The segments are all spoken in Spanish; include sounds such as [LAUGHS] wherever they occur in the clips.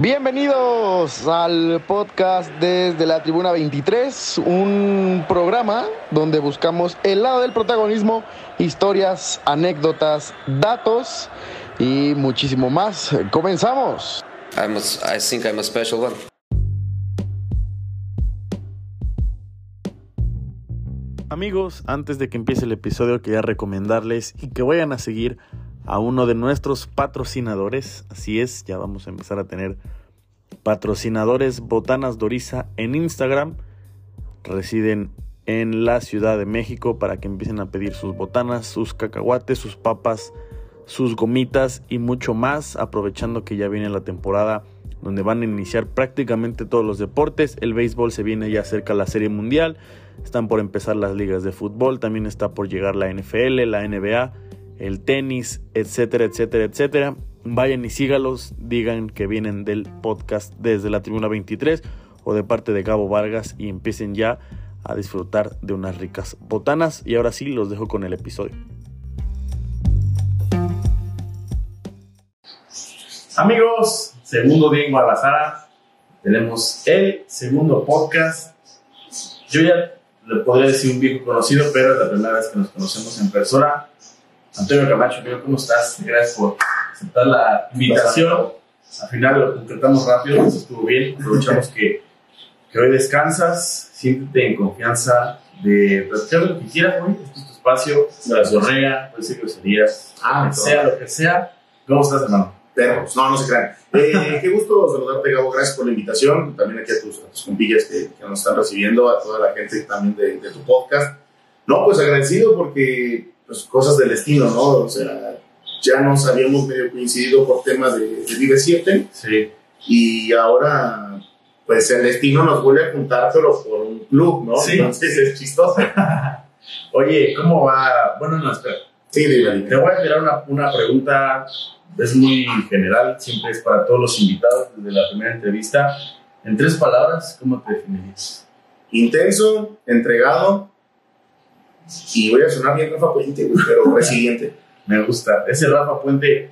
Bienvenidos al podcast desde la Tribuna 23, un programa donde buscamos el lado del protagonismo, historias, anécdotas, datos y muchísimo más. Comenzamos. I'm a, I think I'm a special one. Amigos, antes de que empiece el episodio quería recomendarles y que vayan a seguir a uno de nuestros patrocinadores. Así es, ya vamos a empezar a tener patrocinadores Botanas Doriza en Instagram. Residen en la Ciudad de México para que empiecen a pedir sus botanas, sus cacahuates, sus papas, sus gomitas y mucho más, aprovechando que ya viene la temporada donde van a iniciar prácticamente todos los deportes. El béisbol se viene ya cerca la Serie Mundial, están por empezar las ligas de fútbol, también está por llegar la NFL, la NBA el tenis, etcétera, etcétera, etcétera. Vayan y sígalos, digan que vienen del podcast desde la Tribuna 23 o de parte de Gabo Vargas y empiecen ya a disfrutar de unas ricas botanas. Y ahora sí, los dejo con el episodio. Amigos, segundo día en Guadalajara. Tenemos el segundo podcast. Yo ya le podría decir un viejo conocido, pero es la primera vez que nos conocemos en persona. Antonio Camacho, ¿cómo estás? Gracias por aceptar la invitación. Al final lo concretamos rápido, eso estuvo bien. Aprovechamos que, que hoy descansas, siéntete en confianza de platicar lo que quieras hoy. Este es tu espacio, la zorrea, puede ser groserías, ah, sea lo que sea. ¿Cómo estás, hermano? Perros, no, no se crean. Eh, qué gusto saludarte, Gabo. Gracias por la invitación. También aquí a tus, a tus compillas que, que, nos están recibiendo, a toda la gente también de, de tu podcast. No, pues agradecido porque pues, cosas del destino, ¿no? O sea, ya nos habíamos medio coincidido por temas de, de Vive 7. Sí. Y ahora, pues el destino nos vuelve a juntar, pero por un club, ¿no? Sí. Entonces es chistoso. [LAUGHS] Oye, ¿cómo va? Bueno, no, espera. Sí, dime, Te voy a tirar una, una pregunta, es muy general, siempre es para todos los invitados desde la primera entrevista. En tres palabras, ¿cómo te definirías? Intenso, entregado y voy a sonar bien Rafa Puente, pero [LAUGHS] resiliente. Me gusta. Ese Rafa Puente,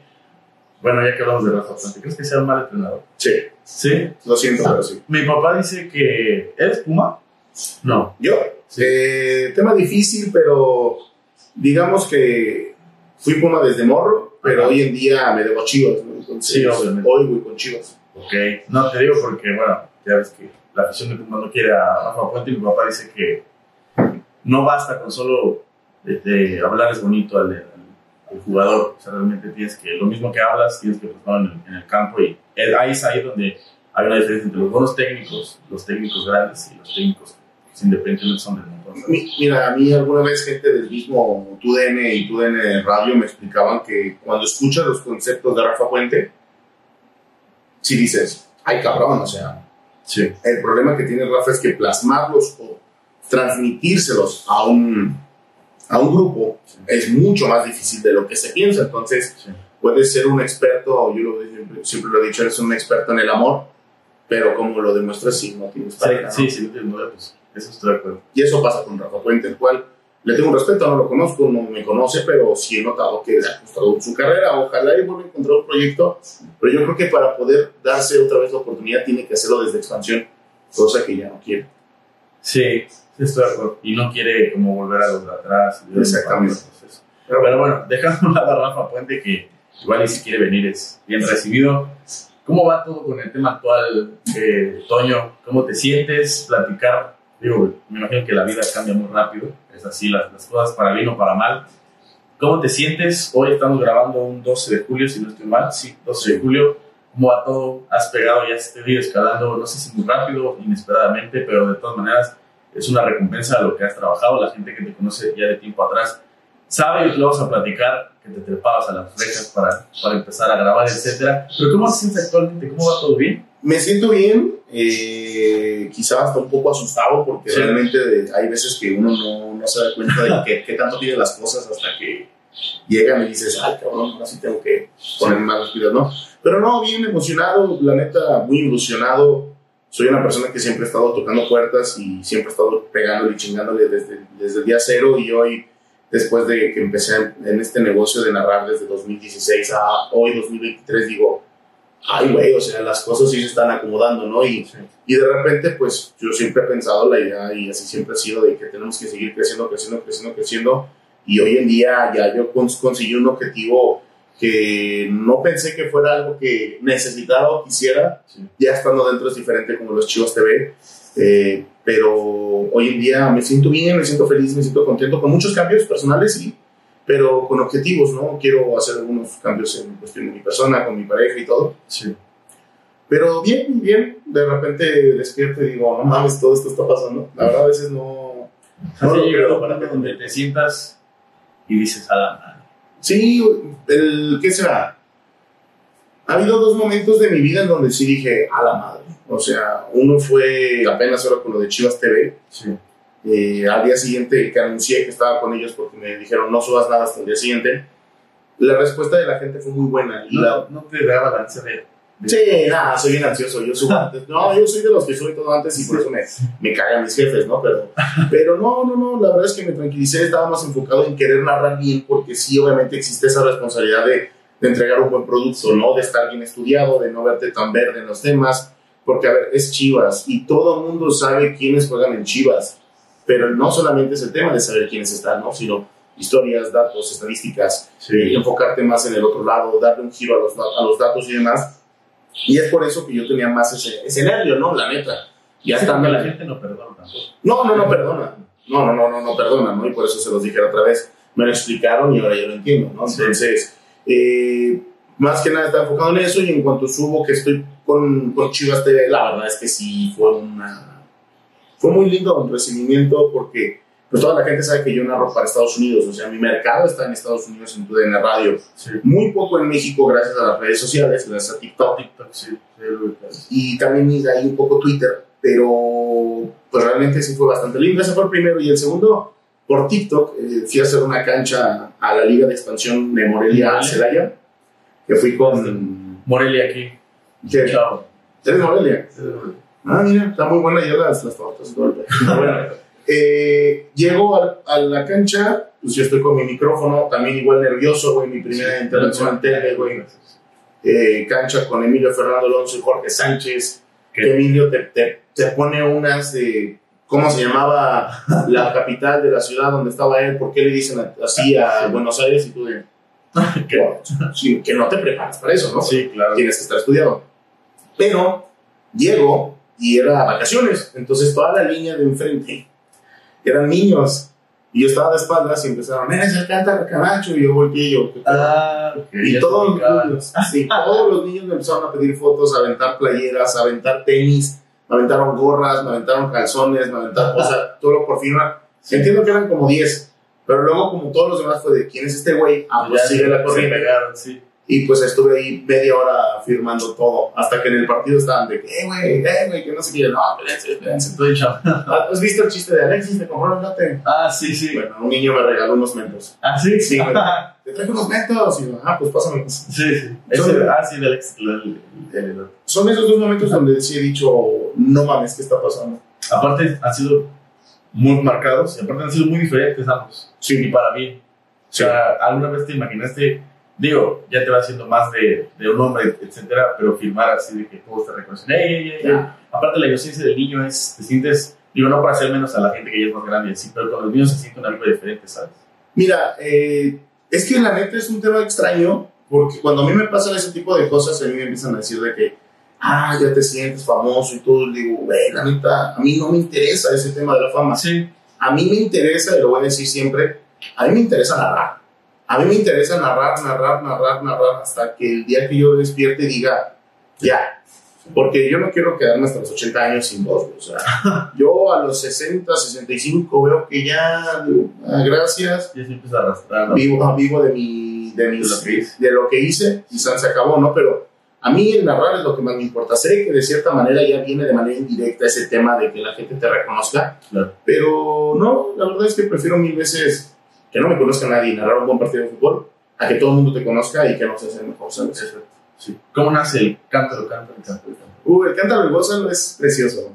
bueno, ya que hablamos de Rafa Puente, ¿crees que sea un mal entrenador? Sí. ¿Sí? Lo siento, pero sí. Mi papá dice que. ¿Eres Puma? No. Yo, eh, tema difícil, pero digamos que fui Puma desde morro, pero Ajá. hoy en día me debo a Chivas, ¿no? Entonces, Sí, obviamente. hoy voy con Chivas. Ok. No, te digo porque, bueno, ya ves que la afición de Puma no quiere a Rafa Puente y mi papá dice que no basta con solo este, hablarles bonito al, al, al, jugador. O sea, realmente tienes que, lo mismo que hablas, tienes que plasmarlo en, en, el campo. Y ahí es ahí donde hay una diferencia entre los buenos técnicos, los técnicos grandes y los técnicos independientemente son del montón. Mira, a mí alguna vez gente del mismo TUDN y TUDN Radio me explicaban que cuando escuchas los conceptos de Rafa Puente, si dices, ay cabrón, o sea, sí. el problema que tiene Rafa es que plasmarlos o transmitírselos a un, a un grupo sí. es mucho más difícil de lo que se piensa. Entonces, sí. puedes ser un experto, yo lo, siempre, siempre, lo he dicho, eres un experto en el amor, pero como lo demuestras si no tienes pareja. Sí, ¿no? sí, sí, pues, eso estoy de acuerdo. Y eso pasa con Rafa Puente, el cual le tengo un respeto, no lo conozco, no me conoce, pero sí he notado que le ha costado su carrera. Ojalá y vuelva a encontrar un proyecto, pero yo creo que para poder darse otra vez la oportunidad tiene que hacerlo desde expansión, cosa que ya no quiere. Sí, Sí, estoy de acuerdo. Y no quiere como volver a los de atrás. Exactamente. Pero, pero bueno, dejando un lado a Rafa Puente, que igual y si quiere venir es bien recibido. ¿Cómo va todo con el tema actual, eh, Toño? ¿Cómo te sientes? Platicar. Digo, me imagino que la vida cambia muy rápido. Es así, las, las cosas para bien o para mal. ¿Cómo te sientes? Hoy estamos grabando un 12 de julio, si no estoy mal. Sí, 12 de julio. ¿Cómo va todo? Has pegado ya este video escalando, no sé si muy rápido, inesperadamente, pero de todas maneras es una recompensa a lo que has trabajado. La gente que te conoce ya de tiempo atrás sabe y lo vamos a platicar que te trepabas a las flejas para, para empezar a grabar, etcétera. Pero ¿cómo te sientes actualmente? ¿Cómo va todo bien? Me siento bien, eh, quizá hasta un poco asustado porque sí. realmente hay veces que uno no, no se da cuenta de qué, qué tanto tienen las cosas hasta que llegan y dices, ay cabrón, ahora sí tengo que poner más las pilas, ¿no? Pero no, bien emocionado, la neta, muy ilusionado soy una persona que siempre he estado tocando puertas y siempre he estado pegándole y chingándole desde, desde el día cero y hoy, después de que empecé en este negocio de narrar desde 2016 a hoy 2023, digo, ay, güey, o sea, las cosas sí se están acomodando, ¿no? Y, y de repente, pues yo siempre he pensado la idea y así siempre ha sido de que tenemos que seguir creciendo, creciendo, creciendo, creciendo. Y hoy en día ya yo cons- conseguí un objetivo que no pensé que fuera algo que necesitara o quisiera. Ya estando dentro es diferente como los Chivas TV. eh, pero hoy en día me siento bien, me siento feliz, me siento contento con muchos cambios personales, sí, pero con objetivos, ¿no? Quiero hacer algunos cambios en cuestión de mi persona, con mi pareja y todo. Sí. Pero bien, bien, de repente despierto y digo, no mames, todo esto está pasando. La verdad, a veces no. No lo llegado para que donde te sientas y dices, a la madre. Sí, el, ¿qué será? Ha habido dos momentos de mi vida en donde sí dije, a la madre. O sea, uno fue apenas ahora con lo de Chivas TV. Sí. Eh, al día siguiente que anuncié que estaba con ellos porque me dijeron no subas nada hasta el día siguiente, la respuesta de la gente fue muy buena. Y la, No, no te da balance de. Sí, nada, soy bien ansioso. Yo subo antes. No, yo soy de los que soy todo antes y por eso me, me cagan mis jefes, ¿no? Pero, pero no, no, no. La verdad es que me tranquilicé. Estaba más enfocado en querer narrar bien, porque sí, obviamente existe esa responsabilidad de, de entregar un buen producto, ¿no? De estar bien estudiado, de no verte tan verde en los temas. Porque, a ver, es Chivas y todo el mundo sabe quiénes juegan en Chivas. Pero no solamente es el tema de saber quiénes están, ¿no? Sino historias, datos, estadísticas, y enfocarte más en el otro lado, darle un giro a los, a los datos y demás. Y es por eso que yo tenía más ese, ese nervio, ¿no? La neta. Ya porque la gente no perdona tampoco. No, no, no perdona. No, no, no, no, no perdona, ¿no? Y por eso se los dije otra vez. Me lo explicaron y ahora yo lo entiendo, ¿no? Entonces, eh, más que nada está enfocado en eso y en cuanto subo que estoy con, con Chivas TV, la verdad es que sí fue una... Fue muy lindo el recibimiento porque pues toda la gente sabe que yo narro para Estados Unidos, o sea, mi mercado está en Estados Unidos en TUDN Radio. Sí. Muy poco en México gracias a las redes sociales, gracias a TikTok TikTok, sí. y también ahí un poco Twitter, pero pues realmente sí fue bastante lindo. Ese fue el primero. Y el segundo, por TikTok, eh, fui a hacer una cancha a la Liga de Expansión de Morelia Morelia. Celaya, que fui con... Morelia aquí. ¿Qué? ¿Eres Morelia? Ah, mira, está muy buena ya las, las tortas. bueno, eh, llego a, a la cancha, pues yo estoy con mi micrófono, también igual nervioso, güey, mi primera intervención en tele, güey. Eh, cancha con Emilio Fernando Alonso y Jorge Sánchez. Que Emilio te, te, te pone unas de cómo se llamaba la capital de la ciudad donde estaba él, por qué le dicen así a Buenos Aires y tú de [LAUGHS] que, sí, que no te preparas para eso, ¿no? Sí, claro. Tienes que estar estudiado. Pero llego y era vacaciones, entonces toda la línea de enfrente eran niños. Y yo estaba de espaldas y empezaron, eres el cántaro Camacho. Y yo volteé y yo. Ah. Y todos los, niños, sí, todos los niños me empezaron a pedir fotos, a aventar playeras, a aventar tenis, me aventaron gorras, me aventaron calzones, me aventaron, o sea, todo lo por firma. Entiendo que eran como 10, pero luego como todos los demás fue de, ¿quién es este güey? Ah, pues sigue la se corriente. pegaron, sí. Y pues estuve ahí media hora firmando todo, hasta que en el partido estaban de que, eh, güey, eh, güey, que no sé qué, no, espérense, espérense. Estoy. ¿Has [LAUGHS] visto el chiste de Alexis? ¿Te compró un late? Ah, sí, sí. Bueno, un niño me regaló unos mentos. Ah, sí, Sí, güey. [LAUGHS] Te traje unos mentos. Y yo, ah, pues pásamelos. Sí, sí. Ese, ah, sí, el- el- son esos dos momentos donde sí he dicho, no mames, ¿qué está pasando? Aparte, han sido muy marcados y aparte han sido muy diferentes ambos. Y Sí, para bien. O sea, ¿alguna vez te imaginaste, digo, ya te va haciendo más de, de un hombre, etcétera, pero filmar así de que todos te reconocen? ¡Ey, ey, ey! Aparte, la inocencia del niño es, te sientes, digo, no para hacer menos a la gente que ya es más grande, sí, pero con los niños se sienten algo diferente, ¿sabes? Mira, eh, es que la neta es un tema extraño, porque cuando a mí me pasan ese tipo de cosas, a mí me empiezan a decir de que, ah, ya te sientes famoso y todo. Digo, güey, la neta, a mí no me interesa ese tema de la fama. Sí. A mí me interesa, y lo voy a decir siempre, a mí me interesa narrar. A mí me interesa narrar, narrar, narrar, narrar, hasta que el día que yo despierte diga, ya. Porque yo no quiero quedarme hasta los 80 años sin voz. O sea, [LAUGHS] yo a los 60, 65 veo que ya, ah, gracias, Ya se empieza a arrastrar. ¿no? vivo, ah, vivo de, mi, de, mis- De lo que hice. de lo que hice, quizás se acabó, ¿no? Pero a mí el narrar es lo que más me importa. Sé que de cierta manera ya viene de manera indirecta ese tema de que la gente te reconozca, Claro. pero no, la verdad es que prefiero mil veces que no me conozca nadie y narrar un buen partido de fútbol a que todo el mundo te conozca y que no se hace mejor, ¿sabes? Sí. ¿Cómo nace el cántaro, cántaro, cántaro? Uh, el cántaro del gózalo es precioso.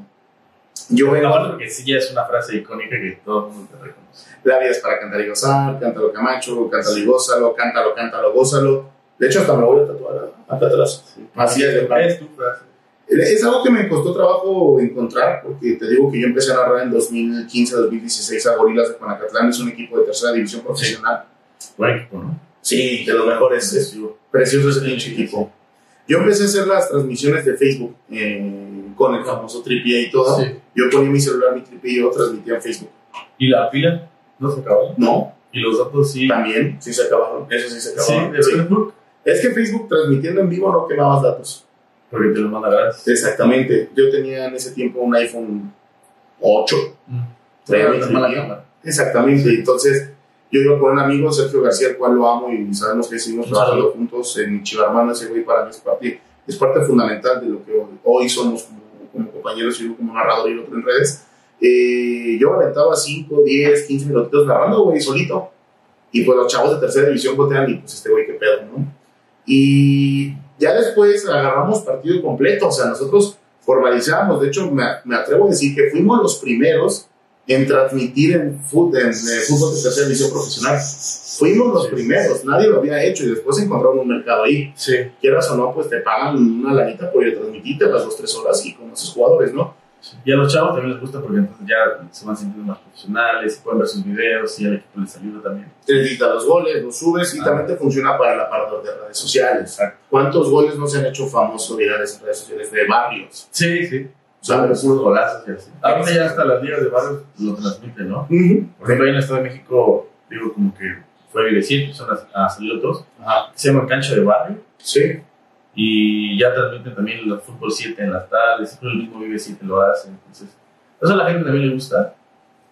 Yo vengo, Aparte porque sí ya es una frase icónica que todo el mundo te reconoce. la vida es para cantar y gozar, cántalo Camacho, cántalo y gózalo, cántalo, cántalo, gózalo. De hecho, hasta me voy a tatuar acá atrás. Así es, de. Es tu frase. Es algo que me costó trabajo encontrar, porque te digo que yo empecé a narrar en 2015-2016 a Gorilas de Juanacatlán, es un equipo de tercera división profesional. Buen equipo, ¿no? Sí, de los mejores, es precioso ese pinche equipo. Yo empecé a hacer las transmisiones de Facebook eh, con el famoso tripié y todo. Sí. Yo ponía mi celular, mi tripié y yo transmitía en Facebook. ¿Y la pila? ¿No se acabó? No, ¿Y los datos sí? también, sí se acabaron, eso sí se Sí, acabaron. de Sí. Facebook. Es que Facebook transmitiendo en vivo no quemabas datos. Porque te lo manda gratis. Exactamente. Yo tenía en ese tiempo un iPhone 8. Mm. Pero cámara. Exactamente. Entonces, yo iba con un amigo, Sergio García, al cual lo amo y sabemos que seguimos trabajando juntos en Chivarmano. Ese güey para mí es parte, es parte fundamental de lo que hoy, somos como, como compañeros y uno como narrador y otro en redes. Eh, yo aventaba 5, 10, 15 minutitos narrando, güey, solito. Y pues los chavos de tercera división voltean y pues este güey, qué pedo, ¿no? Y ya después agarramos partido completo, o sea, nosotros formalizamos, de hecho me, me atrevo a decir que fuimos los primeros en transmitir en, fut- en, eh, fútbol de tercera división profesional. Fuimos los Sí. primeros, nadie lo había hecho y después encontramos un mercado ahí. Sí. Quieras o no, pues te pagan una lanita por ir a transmitirte las dos, tres horas y conoces jugadores, ¿no? Y a los chavos también les gusta porque entonces ya se van sintiendo más profesionales, pueden ver sus videos y el equipo les ayuda también. Te editas los goles, los subes y Ah. también te funciona para la parte de redes sociales. Exacto. ¿Cuántos goles no se han hecho famosos virales en redes sociales de barrios? Sí, sí. Son puros golazos y así. Ahorita ya hasta las ligas de barrios lo transmiten, ¿no? Ujú. Por ejemplo, ahí en el Estado de México, digo, como que fue Vilecien, empezaron a, a salir otros, Ajá. se llama Cancha de Barrio, Sí. Y ya transmiten también el fútbol 7 en las tardes, siempre el mismo Vive 7 lo hace, entonces, eso a la gente también le gusta,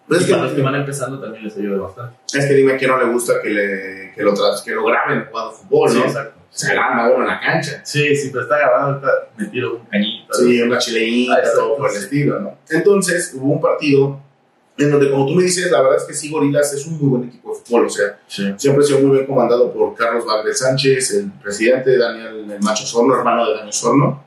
Pues y es, que, para los que van empezando también les ayuda bastante. es que dime quién no le gusta que, le, que, lo, que lo graben jugando fútbol, ¿no? exacto. Se graba uno en la cancha. Sí, sí, pero está grabado, está metido un cañito. Sí, una chileíta, Ah, todo por el sí. estilo, ¿no? Entonces, hubo un partido en donde, como tú me dices, la verdad es que sí, Gorilas es un muy buen equipo de fútbol, o sea, Sí. siempre ha sido muy bien comandado por Carlos Valdez Sánchez, el presidente, Daniel el Macho Sorno, hermano de Daniel Sorno,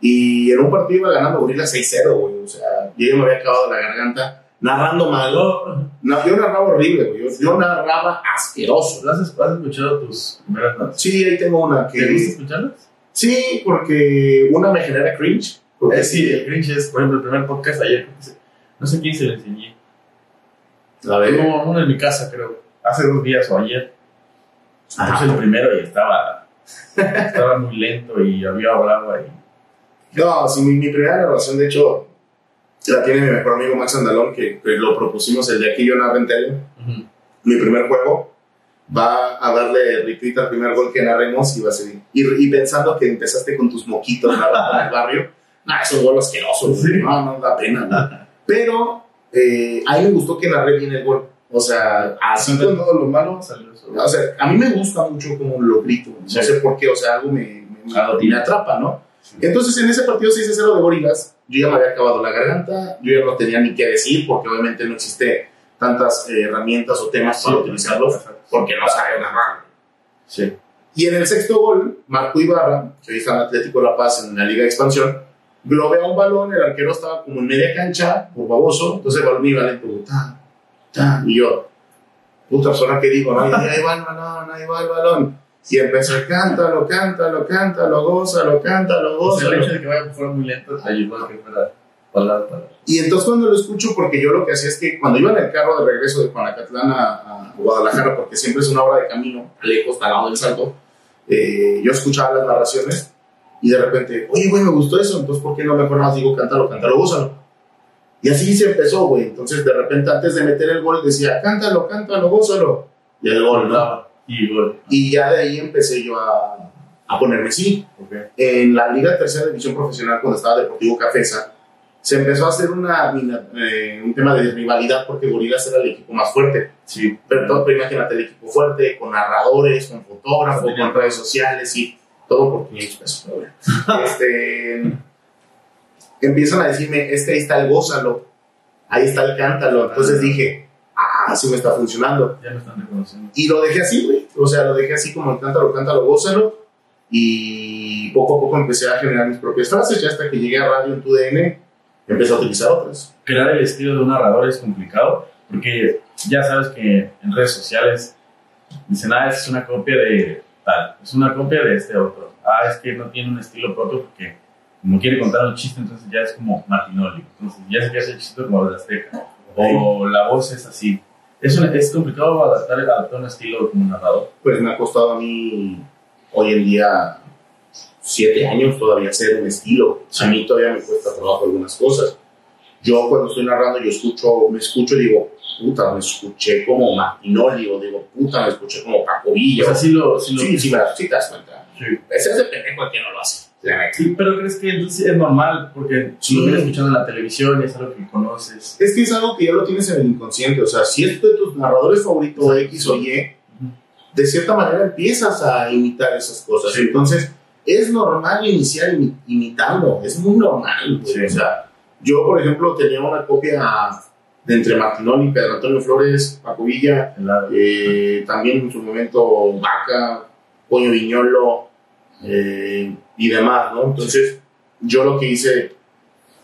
y en un partido iba ganando Gorilas 6-0, güey, o sea, yo ya me había acabado la garganta narrando mal. ¿Lo, No, yo narraba horrible, güey, yo, yo narraba asqueroso. has, has escuchado tus primeras notas? Sí, ahí tengo una ¿Te gusta que... escucharlas? Sí, porque una me genera cringe. Eh, sí, el cringe es, por ejemplo, el primer podcast ayer, que no sé quién se lo enseñé. A ver. Uno, uno en mi casa, creo. Hace dos días o ayer. Ajá. Puse el primero y estaba, estaba muy lento y había hablado ahí. No, sí, mi, mi primera narración, de hecho, la tiene mi mejor amigo Max Andalón, que, que lo propusimos el día que yo narré en tele. Mi primer juego va a darle retweet al primer gol que narremos y va a ser. Y, y pensando que empezaste con tus moquitos en el barrio, nah, es un gol asqueroso. Sí. no, no da pena. güey. Pero eh, a mí me gustó que narré bien el gol. O sea, así con todo lo malo salió eso. o sea, a mí me gusta mucho como lo grito. No Sí. sé por qué, o sea, algo me, me, Algo me atrapa, ¿no? Entonces, en ese partido 6-0 de Gorilas, yo ya me había acabado la garganta, yo ya no tenía ni qué decir, porque obviamente no existe tantas eh, herramientas o temas para utilizarlos, porque no sabe narrar. Sí. Y en el sexto gol, Marco Ibarra, que hoy está en Atlético La Paz en la Liga de Expansión, globea un balón, el arquero estaba como en media cancha, por baboso, entonces el balón iba lento, ta, ta, y yo, puta persona que digo, no, ahí va el balón, ahí va el balón. Y empecé, cántalo, cántalo, cántalo, gózalo, cántalo, O sea, el gózalo. hecho de que vaya fuera muy lento ayudó a que fuera. Y entonces cuando lo escucho, porque yo lo que hacía es que cuando iba en el carro de regreso de Juanacatlán a, a Guadalajara, porque siempre es una hora de camino, lejos, al lado del salto, eh, yo escuchaba las narraciones y de repente, oye, güey, me gustó eso, entonces ¿por qué no mejor más digo cántalo, cántalo, gózalo? Y así se empezó, güey. Entonces de repente antes de meter el gol decía, cántalo, cántalo, gózalo. Y el gol, ¿no? Y gol. Y ya de ahí empecé yo a, a ponerme Ok. en la Liga Tercera División Profesional, cuando estaba Deportivo Cafesa, se empezó a hacer una, eh, un tema de rivalidad porque Gorilas era el equipo más fuerte. Sí. Pero, pero imagínate el equipo fuerte, con narradores, con fotógrafos, con redes sociales y todo por 500 pesos. bueno. [LAUGHS] este, empiezan a decirme, es que ahí está el gózalo, ahí está el cántalo. Entonces dije, ah, sí me está funcionando. Ya me están reconociendo. Y lo dejé así, güey. O sea, lo dejé así como el cántalo, cántalo, gózalo. Y poco a poco empecé a generar mis propias frases. Ya hasta que llegué a radio en tu DN, empecé a utilizar otras. crear el estilo de un narrador es complicado porque ya sabes que en redes sociales dicen, ah, es una copia de tal, es una copia de este otro. Ah, es que no tiene un estilo propio porque como quiere contar un chiste, entonces ya es como Martinoli. Entonces ya se hace el chiste como de Azteca. O la voz es así. Es, un- es complicado adaptar, adaptar un estilo como narrador. Pues me ha costado a mí hoy en día siete años todavía hacer un estilo. A mí todavía me cuesta trabajo algunas cosas. Yo cuando estoy narrando, yo escucho, me escucho y digo, puta, me escuché como Martinoli, o digo, puta, me escuché como Villa. o sea, sí lo... Sí, lo Sí, sí, me sí te das cuenta. sí. Ese es el pendejo el que no lo hace. Sí, pero crees que entonces es normal porque Sí. lo vienes escuchando en la televisión y es algo que conoces. Es que es algo que ya lo tienes en el inconsciente. O sea, si es de tus narradores favoritos X o Y, de cierta manera empiezas a imitar esas cosas. Sí. Entonces, es normal iniciar imi- imitando. Es muy normal. O sea, yo, por ejemplo, tenía una copia de entre Martinoli, Pedro Antonio Flores, Paco Villa, El lado- eh, también en su momento Vaca, Coño Viñolo eh, y demás, ¿no? Entonces, yo lo que hice,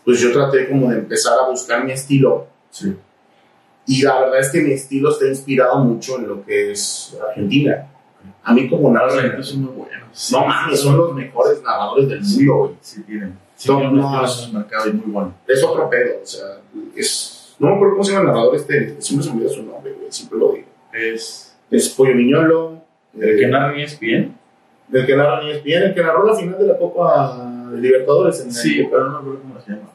pues yo traté como de empezar a buscar mi estilo. Sí. Y la verdad es que mi estilo está inspirado mucho en lo que es Argentina. A mí como narrador, argentinos son muy buenos. no mames, son los mejores narradores del mundo, güey. Sí, tienen. Sí, estilo en el mercado y muy bueno. Es otro pedo, o sea, es... No me acuerdo cómo se llama el narrador este, siempre se me olvida su nombre, güey, siempre lo digo. Es. Es Pollo Viñolo. El eh, que narra bien es bien. El que narra ni es bien, el que narró la final de la Copa de Libertadores en Sí, pero no me acuerdo cómo se llama.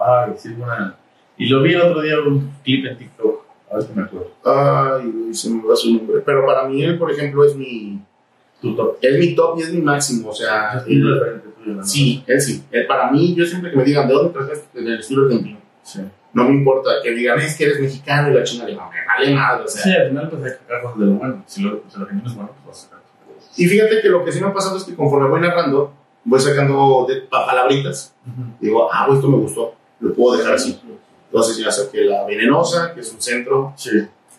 Ay, sí, buena. Y lo vi el otro día un clip en TikTok. A ver si me acuerdo. Ay, güey, se me va su nombre. Pero para mí él, por ejemplo, es mi, Tu top. es mi top y es mi máximo. O sea, Es él- tuyo, ¿no? sí, él sí. Él, para mí, yo siempre que me digan de dónde traes en el estilo argentino, Sí. No me importa que digan es que eres mexicano y la chingada, le vale madre. O sea, Sí, al final pues hay que sacar cosas de lo bueno. Si lo, si lo argentino es bueno, pues vas a sacar. Y fíjate que lo que sí me ha pasado es que conforme voy narrando, voy sacando de, pa- palabritas. Digo, ah, pues esto me gustó, lo puedo dejar así. Entonces ya saqué la venenosa, que es un centro, Sí.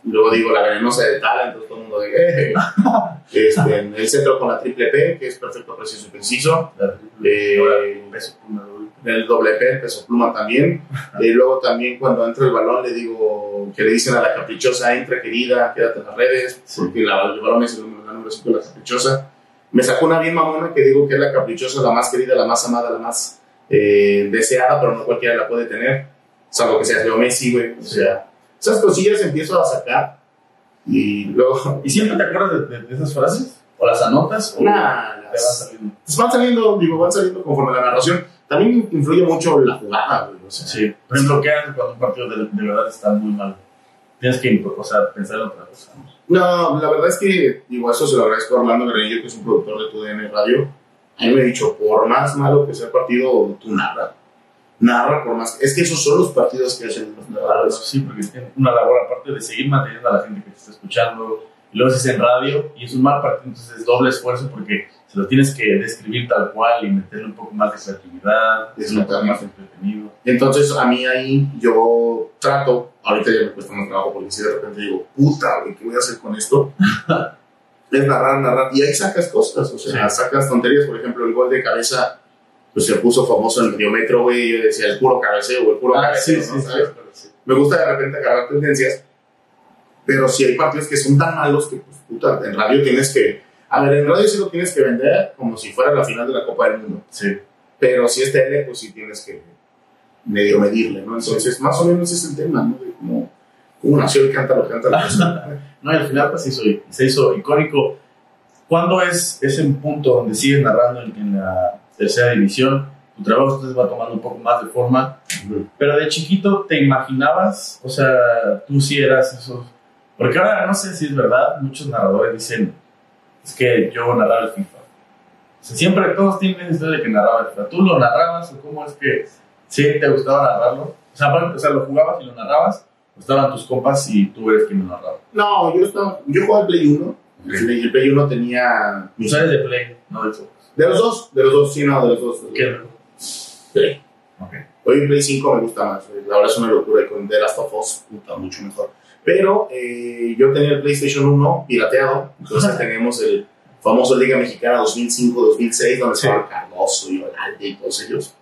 Y luego digo la venenosa de tal, entonces todo el mundo de eh. [LAUGHS] este, en el centro con la triple P, que es perfecto, preciso y preciso. La Eh, pluma doble. El doble P, peso pluma también. Y luego también cuando entra el balón le digo que le dicen a la caprichosa, entra querida, quédate en las redes, porque la, el balón es el número, número 5 la caprichosa. Me sacó una bien mamona que digo que es la caprichosa, la más querida, la más amada, la más eh, deseada, pero no cualquiera la puede tener, salvo que sea Leo Messi, güey. O sea, esas cosillas empiezo a sacar y luego... [LAUGHS] ¿Y siempre te acuerdas de, de- de esas frases? ¿O las anotas? ¿O Nah, te van las- saliendo? pues van saliendo, digo, van saliendo conforme la narración. También influye mucho la jugada, güey. O sea, Sí. Por ejemplo, ¿qué haces cuando un partido de, de verdad está muy mal? Tienes que o sea, pensar en otra cosa. No, la verdad es que, digo, eso se lo agradezco a Orlando Granillo, que es un productor de TUDN Radio. A mí me ha dicho, por más malo que sea el partido, tú narra. Narra por más. Es que esos son los partidos que hacen los narradores. sí, porque tienen una labor aparte de seguir manteniendo a la gente que te está escuchando. Y luego es en radio y es un mal partido, entonces es doble esfuerzo porque se lo tienes que describir tal cual y meterle un poco más de creatividad, es un poco más entretenido. Entonces, a mí ahí yo trato, ahorita ya me cuesta más trabajo porque si de repente digo, puta, ¿qué voy a hacer con esto? [LAUGHS] es narrar, narrar. Y ahí sacas cosas, o sea, Sí. sacas tonterías. Por ejemplo, el gol de cabeza, pues se puso famoso en el Riometro, güey. Yo decía, el puro cabeceo, el puro Ah, cabeceo, sí, ¿no? sí, ¿Sabes? Me gusta de repente agarrar tendencias, pero si hay partidos que son tan malos que, pues, puta, en radio tienes que. A ver, en radio sí lo tienes que vender como si fuera la final de la Copa del Mundo. Sí. Pero si es tele, pues sí tienes que medio medirle, ¿no? Entonces, más o menos es el tema, ¿no? De cómo, cómo nació el cántaro, cántaro. [LAUGHS] No, y al final pues se hizo, se hizo icónico. ¿Cuándo es ese punto donde sigues narrando en, en la tercera división? Tu trabajo entonces va tomando un poco más de forma. Pero de chiquito, ¿te imaginabas? O sea, tú sí eras esos... Porque ahora no sé si es verdad, muchos narradores dicen, es que yo narraba el FIFA. O sea, siempre todos tienen esa de que narraba el FIFA. ¿Tú lo narrabas o cómo es que sí te gustaba narrarlo? O sea, aparte- o sea, lo jugabas y lo narrabas, o estaban tus compas y tú eres quien lo narraba. No, yo, estaba, yo jugaba al Play 1. El Play- el Play 1 tenía. Eres de Play, no de Xbox. De los dos, de los dos, sí, no, de los dos. ¿Qué? Play. Ok. Hoy el Play 5 me gusta más. Ahora es una locura y con The Last of Us, puta, mucho mejor. Pero eh, yo tenía el PlayStation 1 pirateado, entonces teníamos el famoso Liga Mexicana 2005-2006, donde Sí. estaba Cardoso y Olalde y todos ellos.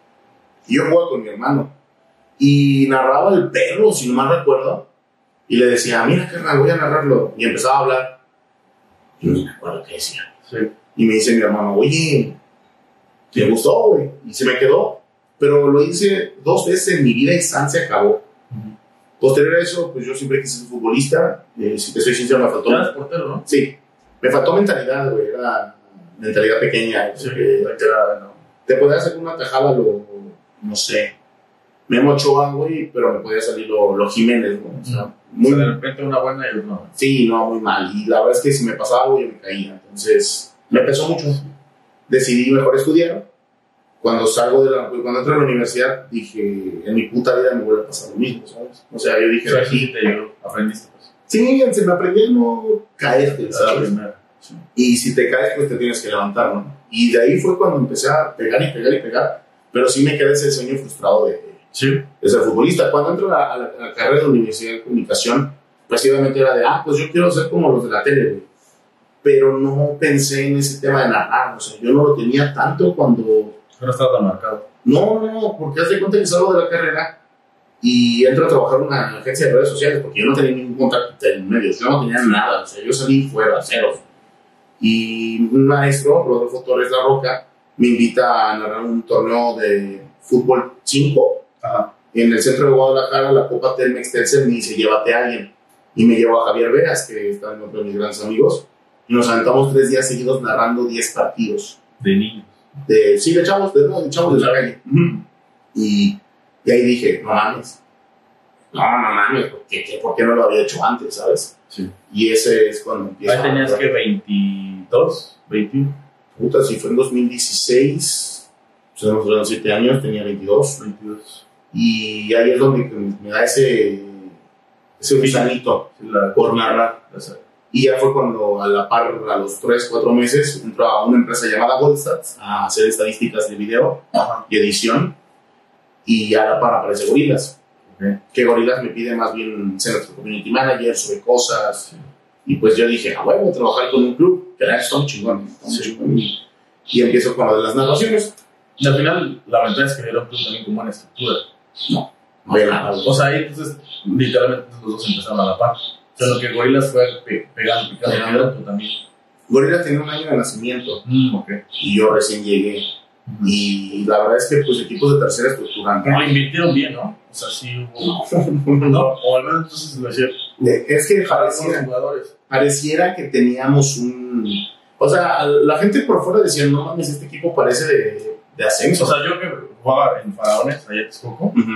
Y yo jugaba con mi hermano. Y narraba el perro, si no mal recuerdo. Y le decía, mira, carnal, voy a narrarlo. Y empezaba a hablar. Y no me acuerdo qué decía. Sí. Y me dice mi hermano, oye, me gustó, güey. Y se me quedó. Pero lo hice dos veces en mi vida y San se acabó. Posterior a eso, pues yo siempre quise ser futbolista. Eh, si te soy sincero, me faltó. Tú eres portero, ¿no? Sí, me faltó mentalidad, güey. Era mentalidad pequeña. Sí, porque que era, no. te podía hacer una tajada, lo, no sé, Memo Ochoa, güey, pero me podía salir lo, lo Jiménez, güey. O sea, muy, O sea, de repente una buena y no. sí, no, muy mal. Y la verdad es que si me pasaba yo me caía. Entonces, me pesó mucho. Decidí mejor estudiar. Cuando salgo de la, cuando entro a la universidad, dije, en mi puta vida me vuelve a pasar lo mismo, ¿sabes? O sea, yo dije, Pero aquí, te ayudó, aprendiste, pues. sí, se me aprendí a no caerte, la ¿sabes? Sí. Y si te caes, pues te tienes que levantar, ¿no? Y de ahí fue cuando empecé a pegar y pegar y pegar. Pero sí me quedé ese sueño frustrado de, Sí. de ser futbolista. Cuando entro a la, a la- a la carrera de Universidad de Comunicación, pues obviamente era de, ah, pues yo quiero ser como los de la tele, güey. Pero no pensé en ese tema de narrar, o sea, yo no lo tenía tanto cuando... No estaba tan marcado. No, no, porque haz de cuenta que salgo de la carrera y entro a trabajar en una agencia de redes sociales, porque yo no tenía ningún contacto en medios, yo no tenía nada, o sea, yo salí fuera, cero. Y un maestro, Rodolfo Torres La Roca, me invita a narrar un torneo de fútbol 5 Ajá. en el centro de Guadalajara, la Copa Telmex Telcel, me dice, llévate a alguien. Y me llevó a Javier Vegas, que está en otro de mis grandes amigos, y nos aventamos tres días seguidos narrando 10 partidos. De niños. De, sí, de chavos, de, de chavos de la calle. Y, y ahí dije, no mames. No, no mames, ¿por qué, qué- por qué no lo había hecho antes, sabes? Sí. Y ese es cuando empieza. Ahí tenías que 22, 21, Puta, si fue en 2016, o sea, nos fueron 7 años, tenía 22. 22. Y ahí es donde me da ese, ese gusanito Sí, la, por narrar. Y ya fue cuando a la par, a los 3, 4 meses, entró a una empresa llamada Goldstats a hacer estadísticas de video Ajá. y edición. Y a la par aparece Gorilas. Ok. Que Gorilas me pide más bien ser nuestro community manager, sobre cosas. Y pues yo dije, ah, bueno, trabajar con un club, que son chingón. están Sí. chingón. Y, empiezo con lo de las narraciones. Y al final, la ventaja es que era un club también con buena estructura. No había nada. O sea, ahí entonces, literalmente los dos empezaron a la par. O sea, lo que Gorilas fue pe pegando, picando, Pegando. tú también. Gorilas tenía un año de nacimiento Mm, ok. y yo recién llegué. Y la verdad es que, pues, equipos de tercera estructura. Pero lo invirtieron bien, ¿no? O sea, sí hubo. No, [LAUGHS] o al menos entonces lo decía. Es que pareciera, jugadores. pareciera que teníamos un. O sea, la gente por fuera decía, no mames, este equipo parece de, de ascenso. O sea, yo que jugaba en Faraones, allá en Texcoco, Ujú.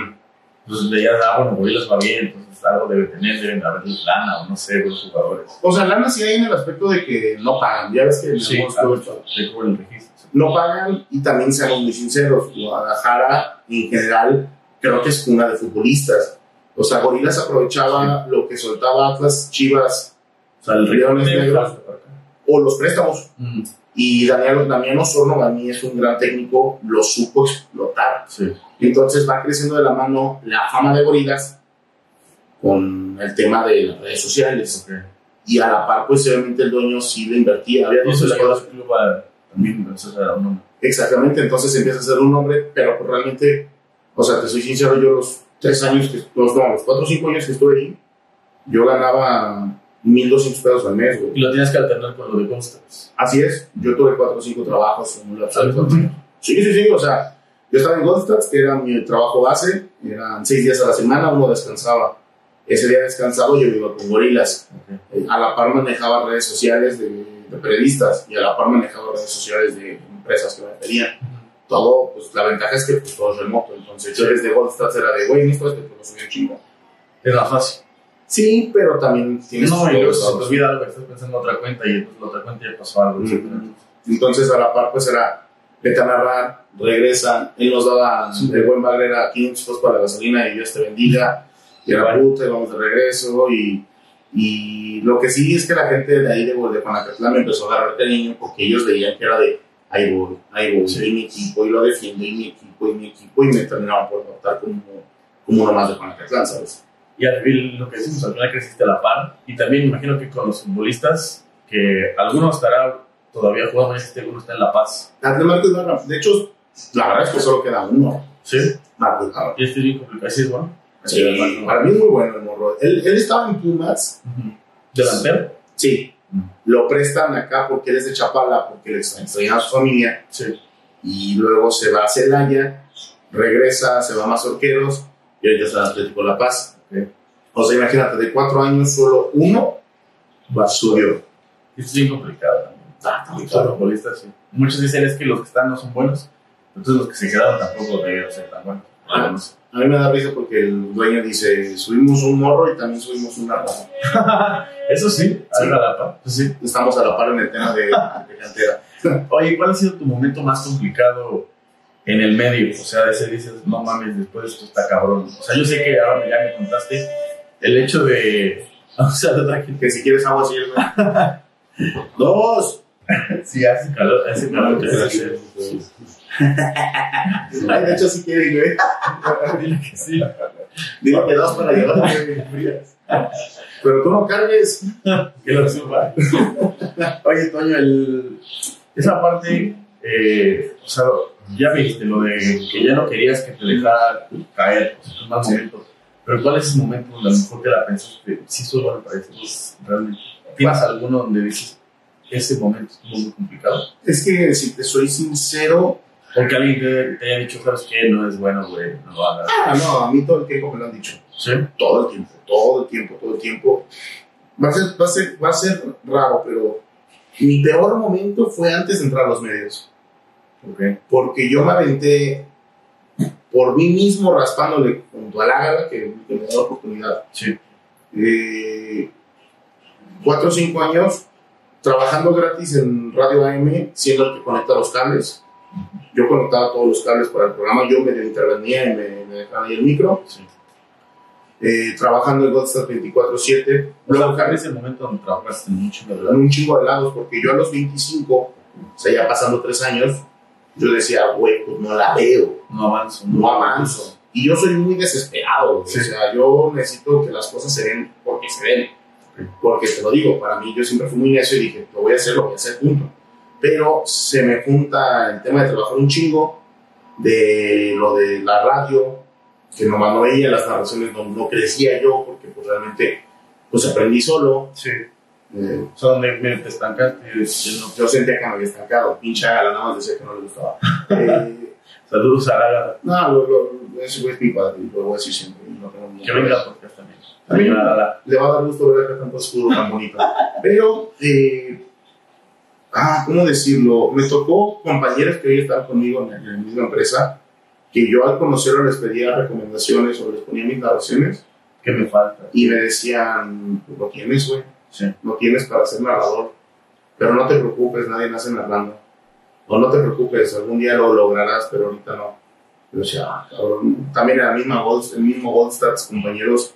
Pues veías, ah, bueno, Gorilas va bien, entonces algo debe tener, deben haber lana o no sé, buenos jugadores. O sea, lana sí hay en el aspecto de que no pagan. Ya ves que Sí, claro, el registro. no pagan y también seamos muy sinceros. Guadalajara, en general, creo que es cuna de futbolistas. O sea, Gorilas aprovechaba lo que soltaba Atlas, Chivas O sea, el Leones negros. o los préstamos. Mm, Y Daniel, Damián Osorno, a mí es un gran técnico, lo supo explotar. sí. Entonces va creciendo de la mano la fama de Gorilas con el tema de las redes sociales. ok. Y a la par, pues obviamente el dueño sí le invertía. Había dos a también, a un nombre. Exactamente, entonces empieza a ser un hombre, pero pues realmente, o sea, te soy sincero, yo los tres años, que, los, no, los cuatro o cinco años que estuve ahí, yo ganaba 1.200 pesos al mes, güey. Y lo tienes que alternar con lo de Constance. Así es, yo tuve cuatro o cinco trabajos en un lapso de cuatro años. Sí, sí, sí, o sea, yo estaba en Goldstats, que era mi trabajo base, eran seis días a la semana, uno descansaba. Ese día descansado yo iba con gorilas. Ok. Eh, A la par manejaba redes sociales de, de periodistas y a la par manejaba redes sociales de empresas que me pedían. Todo, pues la ventaja es que pues, todo es remoto. Entonces yo desde Goldstats era de, güey, esto, pues lo subí un chingo. Era fácil. Sí, pero también tienes No, y luego se te olvida algo, estás pensando en otra cuenta y entonces la otra cuenta ya pasó algo. Etcétera. Entonces a la par pues era vete a narrar, regresa, él nos daba Sí. de buen bagre era 500 pesos para la gasolina y Dios te bendiga, y era Vale. puta y vamos de regreso y, y lo que sí es que la gente de ahí de, de me empezó a agarrar cariño porque ellos veían que era de ahí voy, ahí voy, Sí. y mi equipo y lo defiendo y mi equipo y mi equipo y me terminaban por adoptar como, como uno más de Panacatlán, ¿sabes? Y al final, lo que decimos, al final creciste a la par. Y también imagino que con los futbolistas, que algunos estará todavía jugando, este alguno está en La Paz. De hecho, la verdad es que solo queda uno, ¿Sí? Barra. Y este es bien complicado. ¿Sí es bueno? Sí, para mí es muy bueno el morro. Él, él estaba en Pumas. ¿Delantero? sí, Mm. Lo prestan acá porque él es de Chapala, porque le extrañaba a su familia. Sí. Y luego se va a Celaya, regresa, se va a Mazorqueros y ahorita está en Atlético La Paz. O sea, imagínate, de cuatro años, solo uno va subió. Es bien complicado. Ah, está muy Los claro. futbolistas, sí. Muchos dicen es que los que están no son buenos, entonces los que se quedaron tampoco debieron ser tan buenos. Ah. No sé. A mí me da risa porque el dueño dice, subimos un morro y también subimos una rama. [LAUGHS] Eso sí, Sí. a la lapa. Pues sí. Estamos a la par en el tema de, de cantera. [LAUGHS] Oye, ¿cuál ha sido tu momento más complicado en el medio? O sea, de ese dices, no mames, después de esto está cabrón. O sea, yo sé que ahora ya me contaste el hecho de. [LAUGHS] O sea, de. Que si quieres agua, sirve. Dos. Sí, hace calor, hace calor. que Sí. Ay, de hecho, si quieres, [LAUGHS] güey. Dile que sí. Dile que dos para llevar. Pero tú no cargues. Que lo suba. Oye, Toño, el, esa parte, eh, o sea, ya viste lo de que ya no querías que te dejara caer, o sea, un mal Sí. momento. Pero ¿cuál es ese momento donde a lo mejor te la pensaste? Sí, solo me parece, pues, realmente. ¿Tienes alguno donde dices, ese momento estuvo muy complicado? Es que, si te soy sincero, Porque alguien te, te haya dicho, ¿sabes qué? No es bueno, güey, no lo hagas. ah, no, a mí todo el tiempo me lo han dicho. ¿Sí? Todo el tiempo, todo el tiempo, todo el tiempo. Va a ser, va a ser, va a ser raro, pero mi peor momento fue antes de entrar a los medios. Ok. porque yo me aventé por mí mismo raspándole junto al Ágala que, que me dio la oportunidad. Sí. Eh, cuatro o cinco años trabajando gratis en Radio AM, siendo el que conecta los cables. Yo conectaba todos los cables para el programa, yo me intervenía y me, me dejaba ahí el micro. Sí. Eh, trabajando en Godstar 24-7. O sea, Luego ¿cuál es el momento donde trabajaste mucho, de en verdad? un chingo de lados, porque yo a los 25, o sea, ya pasando tres años, yo decía, güey, pues no la veo No avanzo. no avanzo. Y yo soy muy desesperado. Sí. O sea, yo necesito que las cosas se den porque se den. Porque te lo digo, para mí yo siempre fui muy necio y dije, lo voy a hacer, lo voy a hacer, punto. Pero se me junta el tema de trabajar un chingo, de lo de la radio, que nomás no veía las narraciones, no, no crecía yo, porque pues realmente pues aprendí solo. Sí. Eh, O sea, donde me te estancaste y dices, no. yo sentía que me había estancado, pinche Ágala, nada más decía que no le gustaba. [LAUGHS] Eh, Saludos a la no, lo, lo, ese güey es mi padre, lo voy a decir siempre. no tengo que venga podcast también. A la- la- le va a dar gusto ver acá tanto escudo tan bonito. Pero, eh, ah, ¿cómo decirlo? Me tocó compañeros que hoy están conmigo en la, en la misma empresa, que yo al conocerlo les pedía recomendaciones o les ponía mis narraciones ¿Qué me falta? y me decían, "Pues, lo tienes, güey, Sí. lo tienes para ser narrador, pero no te preocupes, nadie nace narrando. O no te preocupes, algún día lo lograrás, pero ahorita no. Yo decía, ah, cabrón. También la misma Gold, el mismo Goldstats, compañeros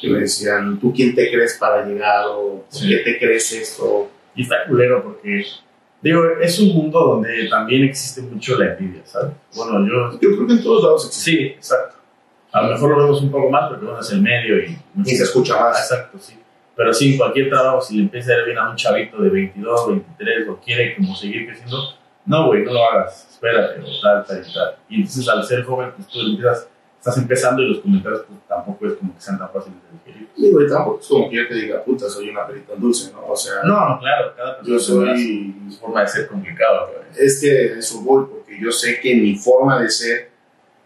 que me decían, ¿tú quién te crees para llegar? ¿O Sí. qué te crees esto? Y está culero porque, digo, es un mundo donde también existe mucho la envidia, ¿sabes? Bueno, yo. Yo creo que en todos lados existe. Sí, exacto. A lo mejor lo vemos un poco más porque bueno, es el medio y. Y se escucha más. Exacto, sí. Pero sí, en cualquier trabajo, si le empieza a ir bien a un chavito de 22, 23 o quiere como seguir creciendo, no, güey, no lo hagas, espérate, o tal, tal y tal. Y entonces al ser joven, pues tú empiezas, estás empezando y los comentarios pues, tampoco es como que sean tan fáciles de digerir. Digo, y tampoco es como que yo te diga, puta, soy una perita dulce, ¿no? O sea, No, no, claro, cada yo persona tendrá soy... su, forma de ser complicado, güey. Es que eso voy, porque yo sé que mi forma de ser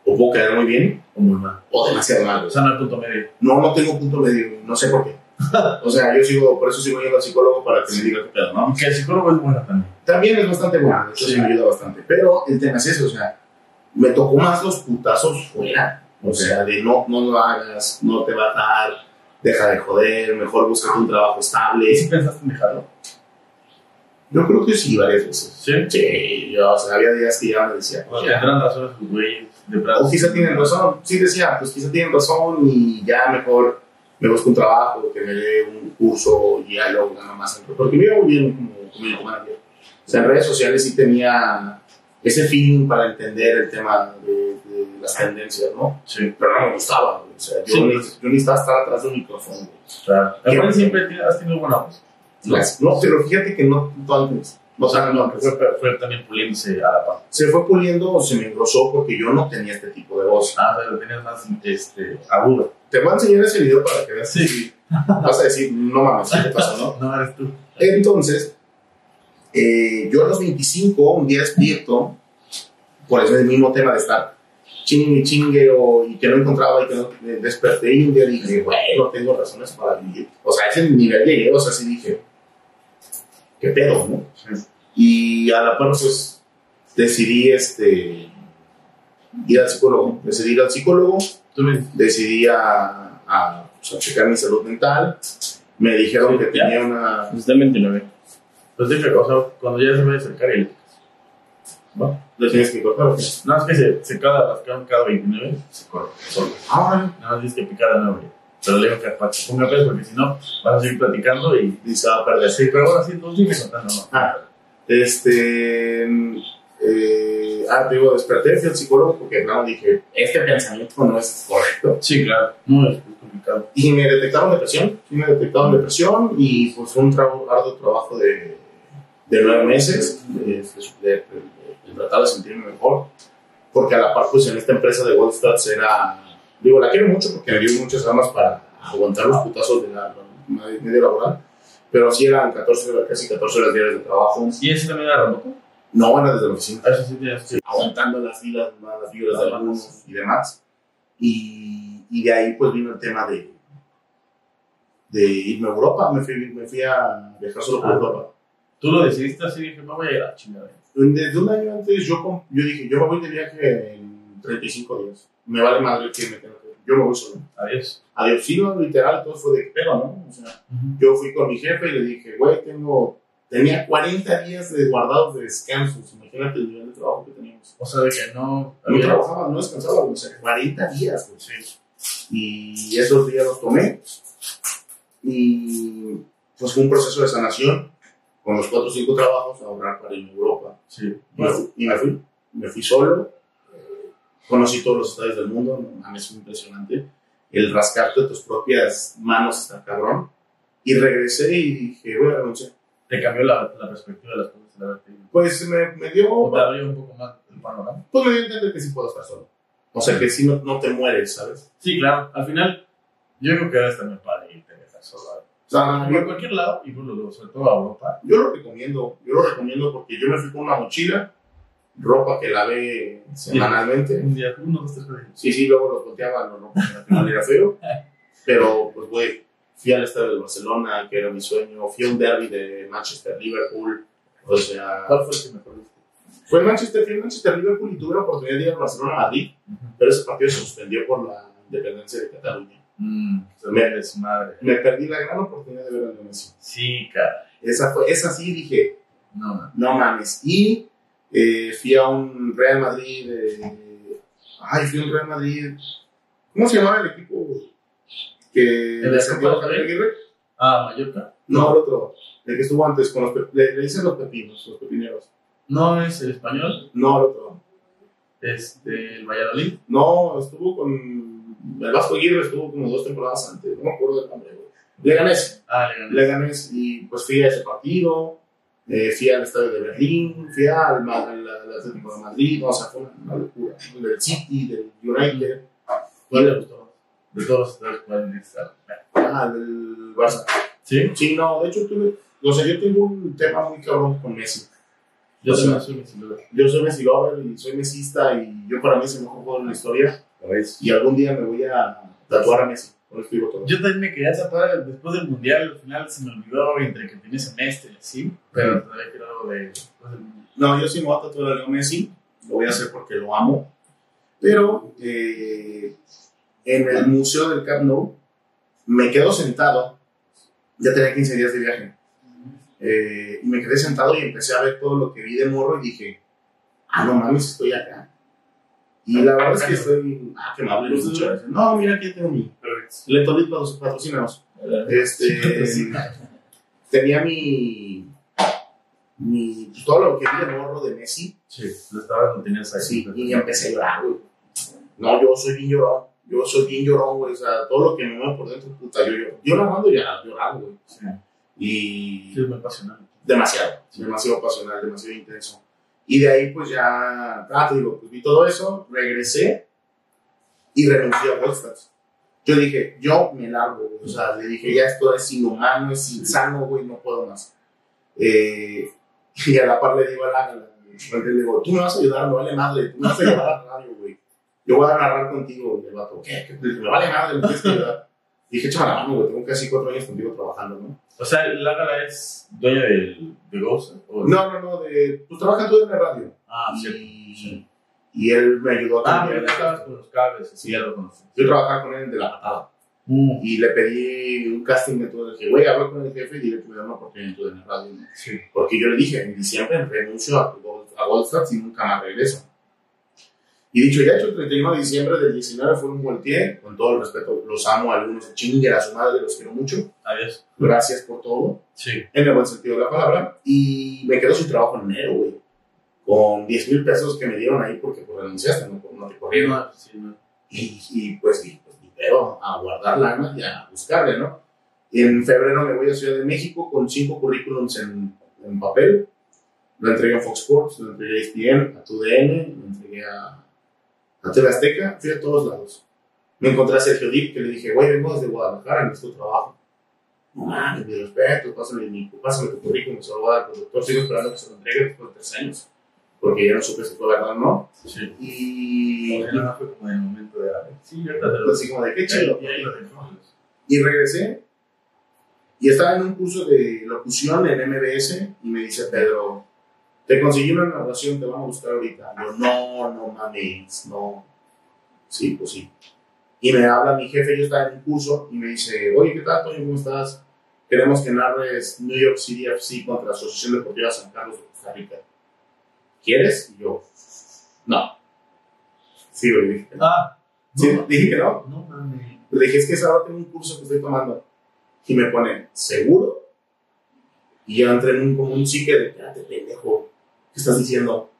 o puedo quedar muy bien O muy mal. o demasiado mal. O sea, no hay punto medio. No, no tengo punto medio, no sé por qué. [LAUGHS] O sea, yo sigo, por eso sigo yendo al psicólogo para que me diga qué pedo, ¿no? Aunque el psicólogo es bueno también. También es bastante bueno, de hecho sí. Sí. me ayuda bastante. Pero el tema es eso, o sea, me tocó más los putazos fuera. O sea, de no, no lo hagas, no te va a dar, deja de joder, mejor busca un trabajo ¿Y si estable. pensaste en dejarlo? Yo creo que sí, varias veces. Sí. Sí, yo, o sea, había días que ya me decía, O tendrán sus güeyes o quizá tienen razón, sí decía, pues quizá tienen razón y ya mejor me busco un trabajo, que me dé un curso y ya lo gano más. Porque me iba muy bien como community manager. O sea, en redes sociales sí tenía ese feeling para entender el tema de, de las tendencias, ¿no? Sí, Pero no me gustaba, güey. O sea, yo, Sí. ni- yo necesitaba estar atrás de un micrófono, claro. Bueno. siempre te- has tenido buena voz. No, no, pero fíjate que no tanto antes. O sea, no, fue, fue también puliéndose a la paz. se fue puliendo o se me engrosó porque yo no tenía este tipo de voz. Ah, pero tenías más este, agudo. te voy a enseñar ese video para que veas. Sí. Vas a decir, no mames, ¿qué te pasó, no? [LAUGHS] No eres tú. Entonces, eh, yo a los 25, un día despierto, por ese mismo tema de estar chingue, chingue, o, y que no encontraba, y que no me desperté, y un día dije, güey, no tengo razones para vivir. O sea, ese nivel llegué, o sea, sí dije, qué pedo, ¿no? Y a la par, pues, decidí, este, ir al psicólogo. Decidí ir al psicólogo, decidí a, a, pues, a checar mi salud mental. Me dijeron que tenía una... Está el 29. Dije, o sea, cuando ya se vaya a acercar y ¿no? ¿Le tienes que cortar o qué? Nada más que se, se cada, cada, cada 29 se corta solo. Ah, Nada más tienes que picar de nuevo. Pero le digo que ponga peso porque si no vas a seguir platicando y dice, va a perder. Sí, pero ahora sí, tú sigue contando, ¿no? Ah, este. eh, ah, te digo, desperté, fui al psicólogo porque no, dije, este pensamiento no es correcto. Sí, claro. No, es complicado. Y me detectaron depresión, sí me detectaron depresión y pues fue un tra- arduo trabajo de, de nueve meses de, de- de- de tratar de sentirme mejor. Porque a la par, pues en esta empresa de Wolfstats era. Digo, la quiero mucho porque me dio muchas armas para aguantar los putazos de la, la medio laboral. Pero sí eran 14 horas, casi 14 horas diarias de trabajo. ¿Y ese también era remoto? No, era desde la oficina. Ah, sí, tienes sí. aguantando las filas, las fibras de algunos y demás. Y, y de ahí pues vino el tema de, de irme a Europa. Me fui, me fui a viajar solo por Ah. Europa. Tú lo decidiste así, dije, me voy a ir a chingada. Desde un año antes yo, yo dije, yo me voy de viaje en 35 días. Me vale madre que me tenga que Yo me voy solo. Adiós. Adiós, sí, no, literal, todo fue de pedo, ¿no? O sea, yo fui con mi jefe y le dije, güey, tengo, tenía 40 días de guardados de descansos. Imagínate el nivel de trabajo que teníamos. O sea, de que no... No trabajaba, no descansaba, o sea, 40 días, güey. Y esos días los tomé. Y pues fue un proceso de sanación con los 4 o 5 trabajos a ahorrar para irme a Europa. Sí. Y me fui, y me fui, me fui solo. eh, Conocí todos los estados del mundo, no mames, es impresionante. El rascarte de tus propias manos está cabrón. Y regresé y dije, voy a renunciar. Te cambió la, la perspectiva de las cosas, la. Pues me, me dio, O te abrió un poco más el panorama. pues me dio a entender que sí puedo estar solo. O sea, que sí no, no te mueres, ¿sabes? Sí, claro. Al final, yo creo que ahora está muy padre y te dejas solo. O sea, En cualquier lado, y bueno, luego, sobre todo a Europa. Yo lo recomiendo, yo lo recomiendo porque yo me fui con una mochila, ropa que lavé semanalmente. Un día, uno, dos, tres. Sí, sí, luego los volteaba, no, no, final era feo. [LAUGHS] Pero, pues, güey, fui al estadio de Barcelona, que era mi sueño. Fui a un derby de Manchester-Liverpool. O sea, ¿Cuál fue el que mejor fue Manchester, fui en Manchester-Liverpool y tuve la oportunidad de ir a Barcelona-Madrid, pero ese partido se suspendió por la independencia de Cataluña. Mmm, Me- de su madre. Me perdí la gran oportunidad de ver a Lionel Messi. Sí, cara. Esa, fue, esa sí dije, No, no. No mames. Y eh, fui a un Real Madrid. eh, ay, fui a un Real Madrid. ¿Cómo se llamaba el equipo que ¿El de Rey? Aguirre? Ah, Mallorca. No, el otro. El que estuvo antes con los le, le dicen los pepinos, los pepineros. No es el español, No, el otro. este, el Valladolid. No, estuvo con el Vasco Aguirre, estuvo como dos temporadas antes. No me acuerdo del nombre, güey. Leganés. Ah, le gané. Leganés. Y pues fui a ese partido. eh, fui al estadio de Berlín, fui al, Atlético de Madrid, o sea, fue una, locura. Del City, del United, ¿Cuál le gustó? De todos, ¿sabes cuál es? ah, del Barça. Sí, Sí, no, de hecho, tuve, o sea, yo tengo un tema muy cabrón con Messi. yo O soy sea, duda. Yo soy Messi lover y soy mesista y yo para mí es el mejor jugador de la historia. Y algún día me voy a tatuar a Messi. Digo todo. Yo también me quería tatuar después del mundial, al final se me olvidó entre que tenía semestre y así, pero todavía quiero algo de después del mundial. No, yo sí me voy a tatuar a Leo Messi. Lo voy a hacer porque lo amo. Pero eh, en el Museo del Camp Nou me quedo sentado. Ya tenía 15 días de viaje. Eh, y me quedé sentado y empecé a ver todo lo que vi de morro y dije, ah, no mames, estoy acá. Y la verdad es que estoy... Ah, que me hable muchas. No, mira, aquí tengo mi... Letolit patrocinados. Este, tenía mi... mi pues, todo lo que vi de morro de Messi Sí, lo estaba, lo tenías ahí. Sí, y empecé a llorar, güey. No, yo soy bien llorón. Yo soy bien llorón, güey. O sea, todo lo que me mueve por dentro, puta, yo lloro. Yo narrando ya llorando, güey. Sí, Y sí, es muy apasionante. demasiado, demasiado pasional, demasiado intenso. Y de ahí, pues ya, ah, te digo, pues vi todo eso, regresé y renuncié a Wolfstats. Yo dije, yo me largo. O sea, le dije, ya esto es inhumano, es insano, güey, no puedo más. Eh, [LAUGHS] y a la par le digo a la, le digo, tú me vas a ayudar, me vale madre, tú me vas a ayudar a radio, güey. Yo voy a narrar contigo, y el vato, ¿qué? ¿Qué? Me vale madre, me tienes que ayudar. Dije, échame la mano, güey, tengo casi cuatro años contigo trabajando, ¿no? O sea, Lágara es dueña del, de Ghost. ¿o? No, no, no, de, pues trabajas tú en la radio. Ah, y, sí. y él me ayudó Ah, también. pero ya estabas con los cables, sí, ya lo conocí. Yo trabajaba con él de la patada. Mm. Y le pedí un casting de todo. Le dije, güey, hablo con el jefe y dile que me da una oportunidad en la radio. Sí. Porque yo le dije, en diciembre renuncio a, a Goldstars y nunca más regreso. Y dicho ya hecho, el 31 de diciembre del 19 fue un volteé. Con todo el respeto, los amo a algunos, se chinguen a su madre, los quiero mucho. Adiós. Gracias por todo, Sí. en el buen sentido de la palabra. Y me quedo sin trabajo en enero, güey. Con 10 mil pesos que me dieron ahí porque pues, renunciaste, no, no te corrieron. No, sí, no. Y, y, pues, y, pues ni pedo, a guardar lana y a buscarle, ¿no? Y en febrero me voy a Ciudad de México con cinco currículums en, en papel. Lo entregué a Fox Sports, lo entregué a ESPN, a TUDN, lo entregué a, a TV Azteca, fui a todos lados. Me encontré a Sergio Dip, que le dije, güey, vengo desde Guadalajara, necesito trabajo. No mames, mi respeto, pásame, mi, pásame tu currículum, se lo voy a dar al productor. Sigo esperando que se lo entregue después de tres años, porque ya no supe si fue verdad o no. Sí. Y, Porque no fue como en el momento de. Sí, ahorita te lo así como de qué chido. Y regresé y estaba en un curso de locución en MBS y me dice Pedro, te conseguí una narración, te van a buscar ahorita. Yo, no, no mames, no. Sí, pues sí. Y me habla mi jefe, yo estaba en un curso y me dice, oye, ¿qué tal, Toño? ¿Cómo estás? Queremos que narres New York City FC contra la Asociación Deportiva San Carlos de Costa Rica. ¿Quieres? Y yo, no. Sí, güey, dije. Ah, Sí, no, dije que no. no mames. Le dije, es que ahora tengo un curso que estoy tomando. Y me pone, ¿seguro? Y yo entré en un, como un psique de, espérate, pendejo, ¿qué estás diciendo?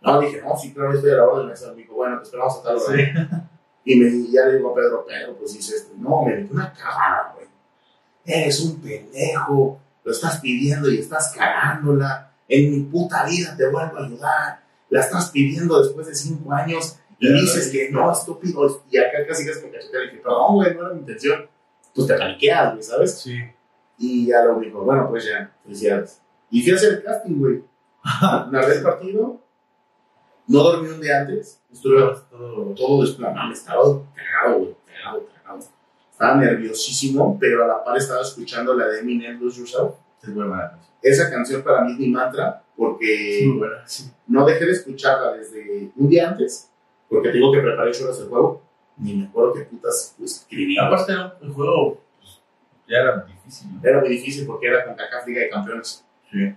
No, dije, no, sí, claro, estoy a la orden. Me dijo, bueno, te esperamos a tal hora. Sí. Y me, y ya le digo a Pedro, Pedro, pues dice esto. No, me metió una cagada, güey. Eres un pendejo, lo estás pidiendo y estás cagándola. En mi puta vida te vuelvo a ayudar. La estás pidiendo después de cinco años y dices que no, estúpido. Y acá casi casi con cachetea le dije, perdón, güey, no era mi intención. Pues te paniqueas, güey, ¿sabes? Sí. Y ya lo dijo, bueno, pues ya, felicidades. Y fui a hacer el casting, güey. [LAUGHS] Narré el partido, no dormí un día antes, estuve Todo. todo desplanado, estaba cagado, güey, cagado, cagado. Estaba nerviosísimo, pero a la par estaba escuchando la de Eminem, Lose Yourself. Es buena. Esa canción para mí es mi mantra, porque buena. Sí. no dejé de escucharla desde un día antes, porque tengo que preparar ocho horas el juego, ni me acuerdo qué putas pues, escribí. Aparte un juego, pues, ya era difícil. ¿no? Era muy difícil porque era con CACAF Liga de Campeones. Sí.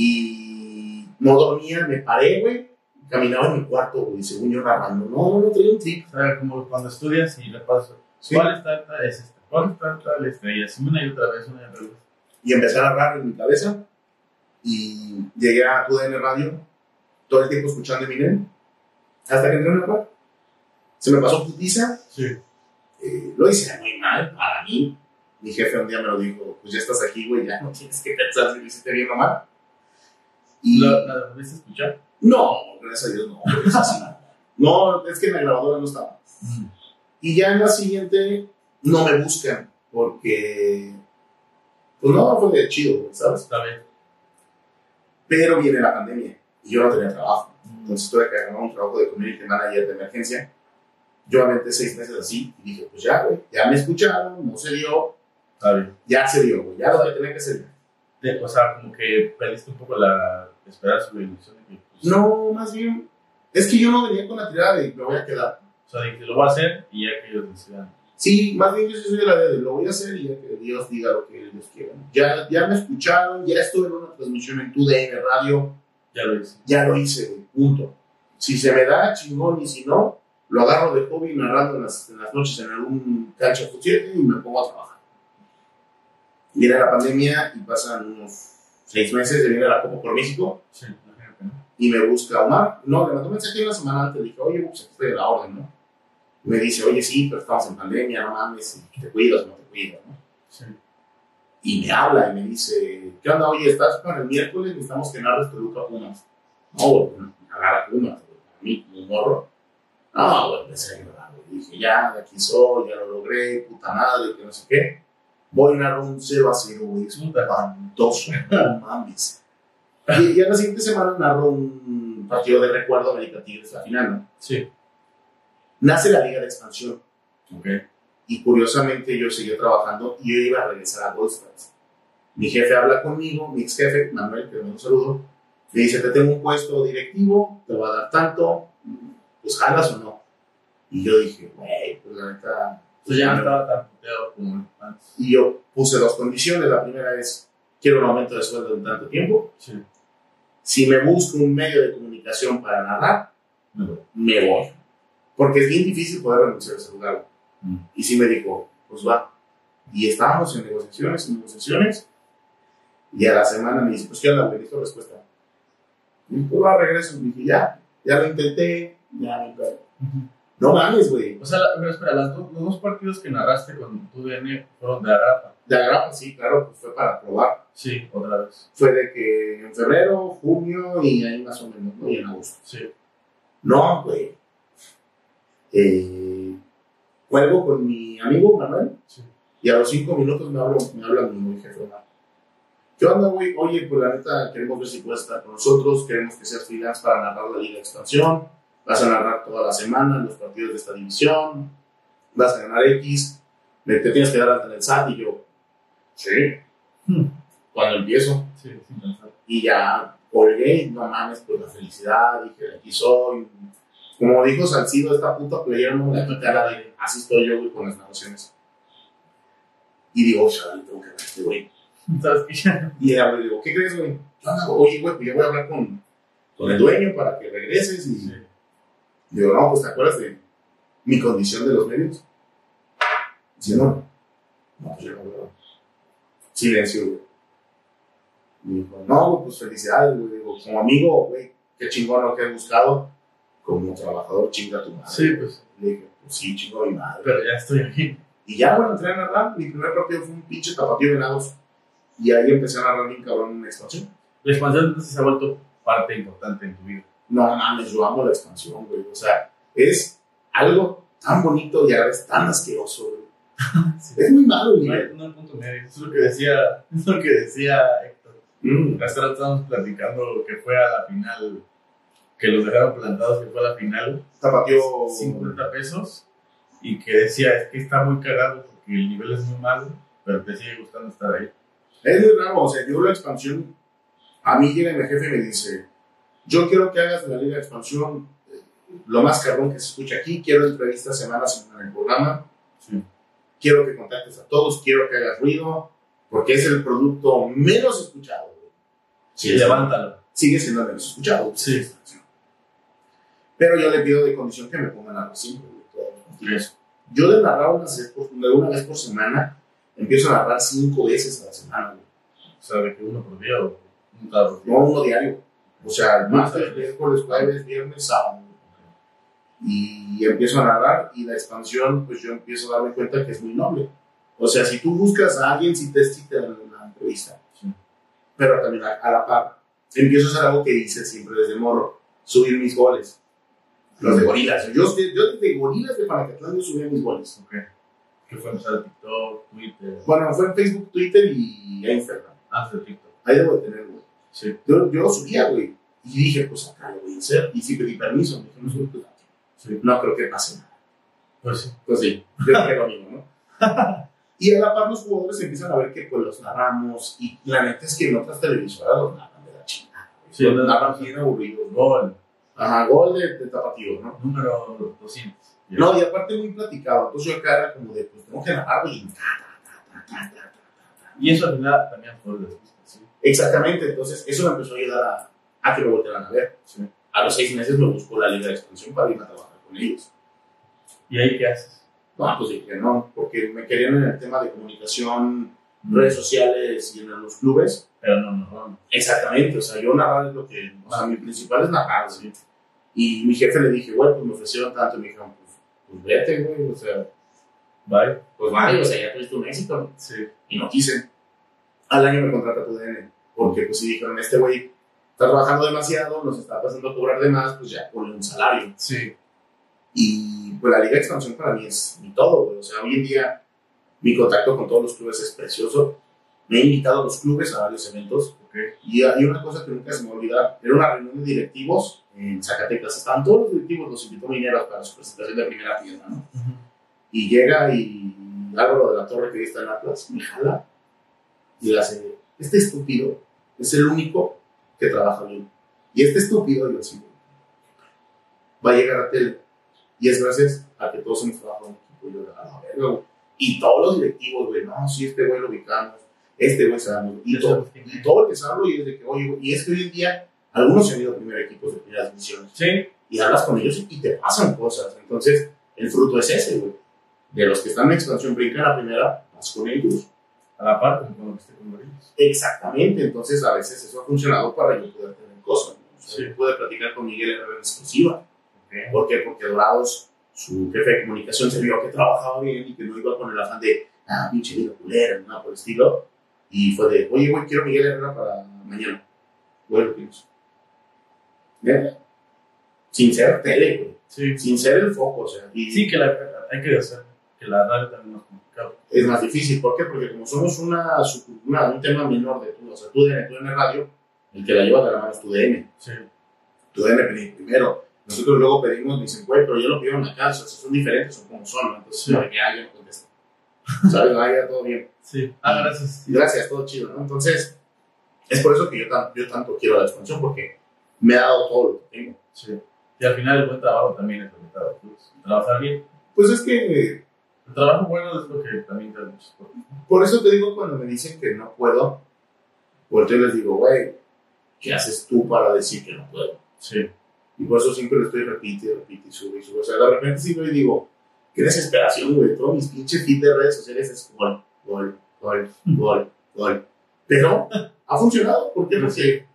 Y no dormía, me paré, güey, caminaba en mi cuarto, güey, según yo narrando. No, no traía un trip. O sea, como cuando estudias y le pasas. Sí. ¿Cuál está esta? Es esta. ¿Cuál está tal? Esta. Y así una y otra vez, una y otra vez. y empecé a narrar en mi cabeza y llegué a UDN Radio todo el tiempo escuchando Eminem hasta que entré a narrar. Se me pasó putiza, Sí. eh, lo hice muy mal para mí. Mi jefe un día me lo dijo, pues ya estás aquí, güey, ya no tienes que pensar si lo hiciste bien o mal. Y ¿La, la volviste a escuchar? no, gracias a Dios no, es así. No, es que en la grabadora no estaba. Y ya en la siguiente no me buscan porque, pues no, fue de chido, ¿sabes? Está bien. Pero viene la pandemia y yo no tenía trabajo. Entonces tuve que agarrar un trabajo de community manager de emergencia. Yo aventé seis meses así y dije, pues ya, güey, ya me escucharon, no se dio, Está bien. ya se dio, güey, ya lo que tenía que hacer. De- o sea, como que perdiste un poco la esperanza o la ilusión de que. Pues, No, más bien, es que yo no venía con la tirada de me voy a quedar. O sea, de que lo voy a hacer y ya que ellos decidan. Sí, más bien yo sí soy de la idea de lo voy a hacer y ya que Dios diga lo que Dios quiera. Ya, ya me escucharon, ya estuve en una transmisión en tu DN Radio, Ya lo hice. ya lo hice, punto. Si se me da, chingón, y si no, lo agarro de hobby narrando en las, en las noches en algún cancha de 7 y me pongo a trabajar. Viene la pandemia y pasan unos seis meses, de viene la Copa por México Sí, imagínate, ¿no? y me busca Omar. No, le mandó un mensaje una semana antes, le dije, oye, pues aquí estoy de la orden, ¿no? Y me dice, oye, sí, pero estamos en pandemia, no mames, ¿te cuidas o no te cuidas, no? Sí. Y me habla y me dice, ¿qué onda? Oye, ¿estás para el miércoles? Necesitamos que narres Toluca Pumas. No, güey, agarra Pumas, güey. A mí, como morro. No, güey, a llorar, güey. Dije, ya, de aquí soy, ya lo logré, puta madre, que no sé qué. Voy a narrar un 0 a 0, güey. Es un espantoso, [LAUGHS] no mames. Y, y a la siguiente semana narro un partido de recuerdo América Tigres, la final, ¿no? Sí. Nace la Liga de Expansión. Ok. Y curiosamente yo seguía trabajando y yo iba a regresar a Goldstars. Mi jefe habla conmigo, mi ex jefe, Manuel, que le mando un saludo, me dice, te tengo un puesto directivo, te va a dar tanto, pues jalas o no. Y yo dije, güey, pues la neta... Ya no estaba tan puteado como antes. Y yo puse dos condiciones. La primera es, quiero un aumento de sueldo en tanto tiempo. Sí. Si me busco un medio de comunicación para narrar, me voy. Porque es bien difícil poder renunciar a ese lugar. Mm. Y sí me dijo, pues va. Y estábamos en negociaciones, en negociaciones. Y a la semana me dice, pues qué onda, güey, listo respuesta. Y pues va, regreso. Y dije, ya, ya lo intenté, ya me pedo. No mames, güey. O sea, pero espera, las do- los dos partidos que narraste con tu DN fueron de Arapa. De agrapa, sí, claro, pues fue para probar. Sí, otra vez. Fue de que en febrero, junio y ahí más o menos, ¿no? Y en agosto. Sí. No, güey. Eh, juego con mi amigo Manuel Sí. y a los cinco minutos me, hablo, me habla mi jefe. ¿Qué onda, güey? Oye, pues la neta queremos ver si puedes estar con nosotros, queremos que seas freelance para narrar la Liga de Expansión, vas a narrar toda la semana los partidos de esta división, vas a ganar X, te tienes que dar alta en el SAT y yo, sí, Hmm. cuando empiezo. Sí, pensar. Y ya colgué, no mames, pues la felicidad, dije, de aquí soy. Como dijo Salcido, esta puta playera no me la nadie. Así estoy yo, güey, con las negociaciones. Y digo, chaval, tengo que ver a este güey. Y güey, digo, ¿qué crees, güey? "¿Qué onda, güey? Oye, güey, pues ya voy a hablar con, con el dueño para que regreses. Y Sí. Digo, no, pues te acuerdas de mi condición de los medios. ¿Sí no? No, pues yo no, güey. Silencio, güey. Y dijo, no, pues felicidades, güey. Digo, como amigo, güey, qué chingón lo que he buscado. Como trabajador, chinga tu madre. Sí, pues. Le dije, pues sí, chingo mi madre. Pero ya estoy aquí. Y ya, bueno, entré a narrar. Mi primer partido fue un pinche tapatío de venados. Y ahí empecé a narrar bien cabrón una expansión. La expansión entonces se ha vuelto parte importante en tu vida. No mames, yo amo la expansión, güey. O sea, es algo tan bonito y a vez tan asqueroso, güey. Es muy malo el No hay, no hay punto medio. Eso es lo que decía, [LAUGHS] es lo que decía Héctor. Mm. Rato estábamos platicando que fue a la final, que los dejaron plantados, que fue a la final, Tapatío. 50 pesos, y que decía, es que está muy cagado porque el nivel es muy malo, pero te sigue gustando estar ahí. Es muy raro, o sea, yo la expansión. A mí llega mi jefe y me dice: Yo quiero que hagas de la Liga de Expansión eh, lo más cabrón que se escucha aquí. Quiero entrevistas semana a semana en el programa. Sí. Quiero que contactes a todos. Quiero que hagas ruido. Porque es el producto menos escuchado. Sí, levántalo. Sigue siendo menos escuchado. Sí. Pero yo le pido de condición que me pongan a los partidos. Yo de narrar una vez, por, de una vez por semana, empiezo a narrar cinco veces a la semana, güey. O sea, día o un por día. No uno diario. O sea, martes, Ah, miércoles, jueves, viernes, sábado. Y empiezo a narrar y la expansión, pues yo empiezo a darme cuenta que es muy noble. O sea, si tú buscas a alguien, si te cita en la entrevista. Sí. Pero también a, a la par, empiezo a hacer algo que hice siempre desde morro, subir mis goles. Los de gorilas. Yo, yo desde gorilas de Panacatlán yo subía mis goles. Ok. Que fue empezar a TikTok, Twitter, Bueno, fue en Facebook, Twitter y Instagram. antes de TikTok. Ahí debo de tener. Sí. Yo, yo lo subía, güey. Y dije, pues acá lo voy a hacer. Y sí pedí permiso. Me dije, no, pues, aquí. Sí. no creo que pase nada. Pues sí. Pues sí, yo creo lo mismo, ¿no? [LAUGHS] y a la par los jugadores empiezan a ver que pues los narramos. Y la neta es que en otras televisoras los narran de la chingada. Sí, los narran bien aburridos. Gol. Ajá, gol de, de tapatío, ¿no? Número 200. Ya. No, y aparte muy platicado. Entonces yo acá era como de, pues tengo que narrar, güey. Y eso al final también fue. Exactamente, entonces eso me empezó a ayudar a, a que me voltearan a ver. Sí. A los seis meses me buscó la liga de expansión para irme a trabajar con ellos. ¿Y ahí qué haces? No, pues dije no, porque me querían en el tema de comunicación, redes sociales y en los clubes. Pero no, no, no. Exactamente, o sea, yo narrar es lo que, o sea, mi principal es narrar, ¿sí? Y mi jefe le dije, güey, pues me ofrecieron tanto, y me dijeron, pues, pues vete, güey, o sea, Bye. pues vaya, o sea, ya tuviste un éxito. Sí. Y no quise. Al año me contrata tu DN, porque pues si dijeron, este güey está trabajando demasiado, nos está pasando a cobrar de más, pues ya ponle un salario. Sí. Y pues la Liga de Expansión para mí es mi todo, güey. O sea, hoy en día mi contacto con todos los clubes es precioso. Me he invitado a los clubes a varios eventos. Y hay una cosa que nunca se me va a olvidar. Era una reunión de directivos en Zacatecas. Estaban todos los directivos, los invitó Mineros para su presentación de primera tienda, ¿no? Y llega y Álvaro de la Torre, que está en Atlas, me jala y le hace, este estúpido es el único que trabaja bien. Y este estúpido, yo así, va a llegar a tele. Y es gracias a que todos hemos trabajado en equipo. Yo, a ver, güey. Y todos los directivos, güey, no, sí, este güey lo ubicamos, este güey sabemos. Y, todo, y todo el que sabe y es de que, oye, güey, y es que hoy en día algunos se han ido a primer equipos de primeras divisiones. Sí. Y hablas con ellos y te pasan cosas. Entonces, el fruto es ese, güey. De los que están en expansión, brincan a primera, vas con ellos. A la par, como cuando esté con ellos. Exactamente. Entonces, a veces eso ha funcionado para yo poder tener cosas. Sí. Yo pude platicar con Miguel Herrera en exclusiva. ¿Por qué? Porque Dorados, su jefe de comunicación, se vio que trabajaba bien y que no iba con el afán de, ah, pinche vida culera, nada por el estilo. Y fue de, oye, güey, quiero Miguel Herrera para mañana. Lo pienso. Neta. Sin ser tele, güey. Sí. Sin ser el foco, o sea. Y Sí, que la, hay que hacer que la radio también es es más difícil. ¿Por qué? Porque como somos una, una- un tema menor de tú, o sea, tú de tú en el radio, el que la lleva de la mano es tu DM. Sí. Tu DM pedí primero. Nosotros luego pedimos, me dicen, güey, pero yo lo pido en la casa, o sea, son diferentes, son como son. Entonces, Sí. no, no contesto. ¿Sabes? No, ya todo bien. Sí. Ah, gracias. Gracias, todo chido, ¿no? Entonces, es por eso que yo, tan- yo tanto quiero la expansión, porque me ha dado todo lo que tengo. Sí. Y al final el buen trabajo también es lo que te frutos. Trabajar bien. Pues es que, El trabajo bueno es lo que también te da muchos frutos. por eso te digo, cuando me dicen que no puedo, volteo y les digo, güey, ¿qué haces tú para decir que no puedo? Sí. Y por eso siempre lo estoy repite, repite y sube y sube. O sea, de repente sí y digo, qué desesperación, güey. Todos mis pinches feed de redes sociales es gol, gol, gol, gol, gol. Pero ha funcionado. ¿Por qué? Porque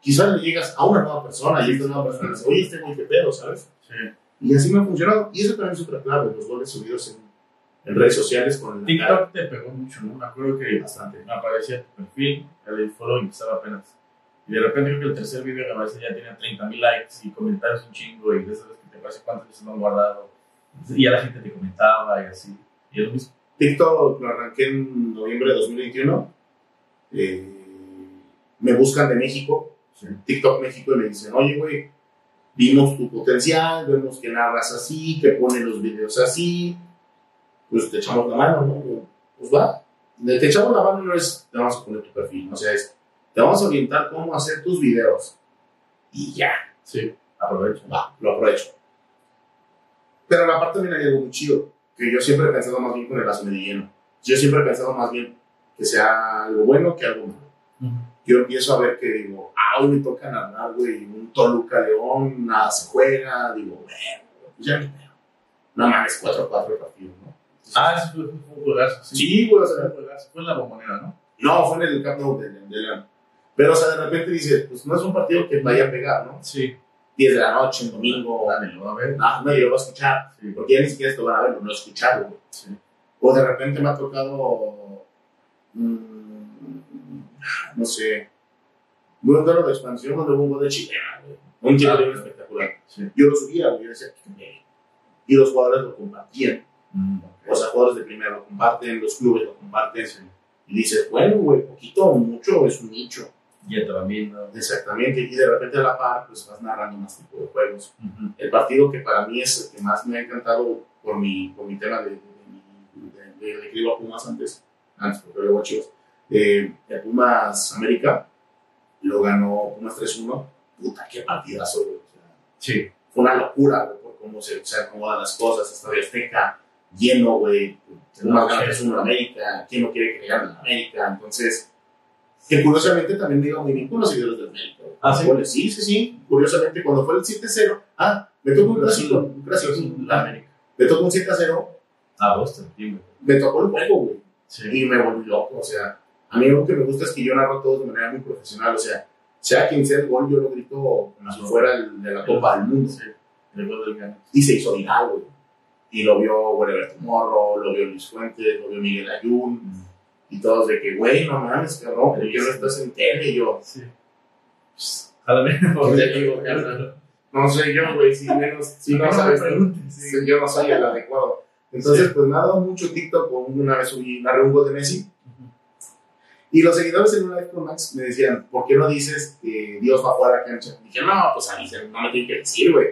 quizás le llegas a una nueva persona y esta nueva persona dice, oye, este güey, qué pedo, ¿sabes? Sí. Y así me ha funcionado. Y eso también es súper clave, los goles subidos en, en redes sociales con TikTok te pegó mucho, ¿no? Me acuerdo que bastante. me aparecía tu perfil, el follow empezaba apenas. Y de repente creo que el tercer video que aparece ya tenía 30 mil likes y comentarios un chingo y de esas veces que te parece cuántas veces lo han guardado. Y ya la gente te comentaba y así. Y es lo mismo. TikTok lo arranqué en noviembre de 2021. Eh, me buscan de México, Sí. TikTok México, y me dicen, oye, güey, vimos tu potencial, vemos que narras así, que pones los videos así, pues te echamos la mano, ¿no? Pues va. De te echamos la mano no es, te vamos a poner tu perfil, o sea, es, te vamos a orientar cómo hacer tus videos. Y ya, Sí. Aprovecho. va, lo aprovecho. Pero la parte también hay algo muy chido, que yo siempre he pensado más bien con el medio lleno. Yo siempre he pensado más bien que sea algo bueno que algo malo. Yo empiezo a ver que digo, ah, hoy me toca narrar, güey, un Toluca León, nada se juega, digo, bueno, pues ya ni. No mames, 4-4 el partido, ¿no? Ah, ese fue, un juegazo. Sí. Sí, güey, o Fue un juegazo. Fue en la bombonera, ¿no? no, fue en el Camp Nou de, de León. Pero, o sea, de repente dices, pues no es un partido que vaya a pegar, ¿no? Sí. 10 de la noche, en domingo, Dale, lo va a ver. ah, nadie lo va a escuchar, Sí. porque ya ni siquiera esto van a verlo, no escucharlo, güey. Sí. O de repente me ha tocado, mm, no sé, un duelo de expansión donde hubo un gol de chilena, güey. Un tiro Ah. espectacular. Sí. Yo lo subía, güey, yo decía, "Qué y los jugadores lo compartían. O sea, jugadores de primera lo comparten, los clubes lo comparten. Y dices, bueno, güey, poquito o mucho es un nicho. Te van viendo. Exactamente. Y de repente a la par, pues vas narrando más tipo de juegos. Ujú. El partido que para mí es el que más me ha encantado por mi, por mi tema de, de, de, de, de, de a Pumas antes, antes porque luego Chivas, eh, el Pumas América lo ganó Pumas 3-1. Puta, qué partidazo, güey. O sea, Sí. fue una locura, güey, por cómo se, se acomodan las cosas. Estadio Azteca, lleno, güey. Pumas gana 3-1 en América. ¿Quién no quiere ganen en América? Entonces, que curiosamente también me iba muy bien con los seguidores del América. Ah, ¿sí? Goles. Sí, sí, sí. Curiosamente, cuando fue el 7-0, ah, me tocó un clásico, un clásico, La América. me tocó un 7-0, Ah, Boston, dime. me tocó el juego, güey Sí. y me volví loco. O sea, a mí lo que me gusta es que yo narro todo de manera muy profesional. O sea, sea quien sea el gol, yo lo grito como si fuera el de la Copa del Mundo. Sí. El gol del. Y se hizo viral, güey. Y lo vio Wherever Morro, lo vio Luis Fuentes, lo vio Miguel Ayun. Y todos de que, güey, no mames, cabrón, ¿por qué no estás en tele? Y yo, Sí. ¿qué te digo, carnal? No sé yo, güey, si menos, si no sabes, sí. yo no soy el adecuado. Entonces, Sí. pues me ha dado mucho TikTok, una vez subí, un gol de Messi, y los seguidores en un live con Max me decían, ¿por qué no dices que Dios va fuera de la cancha? Dije, no, pues a mí no me tiene que decir, güey.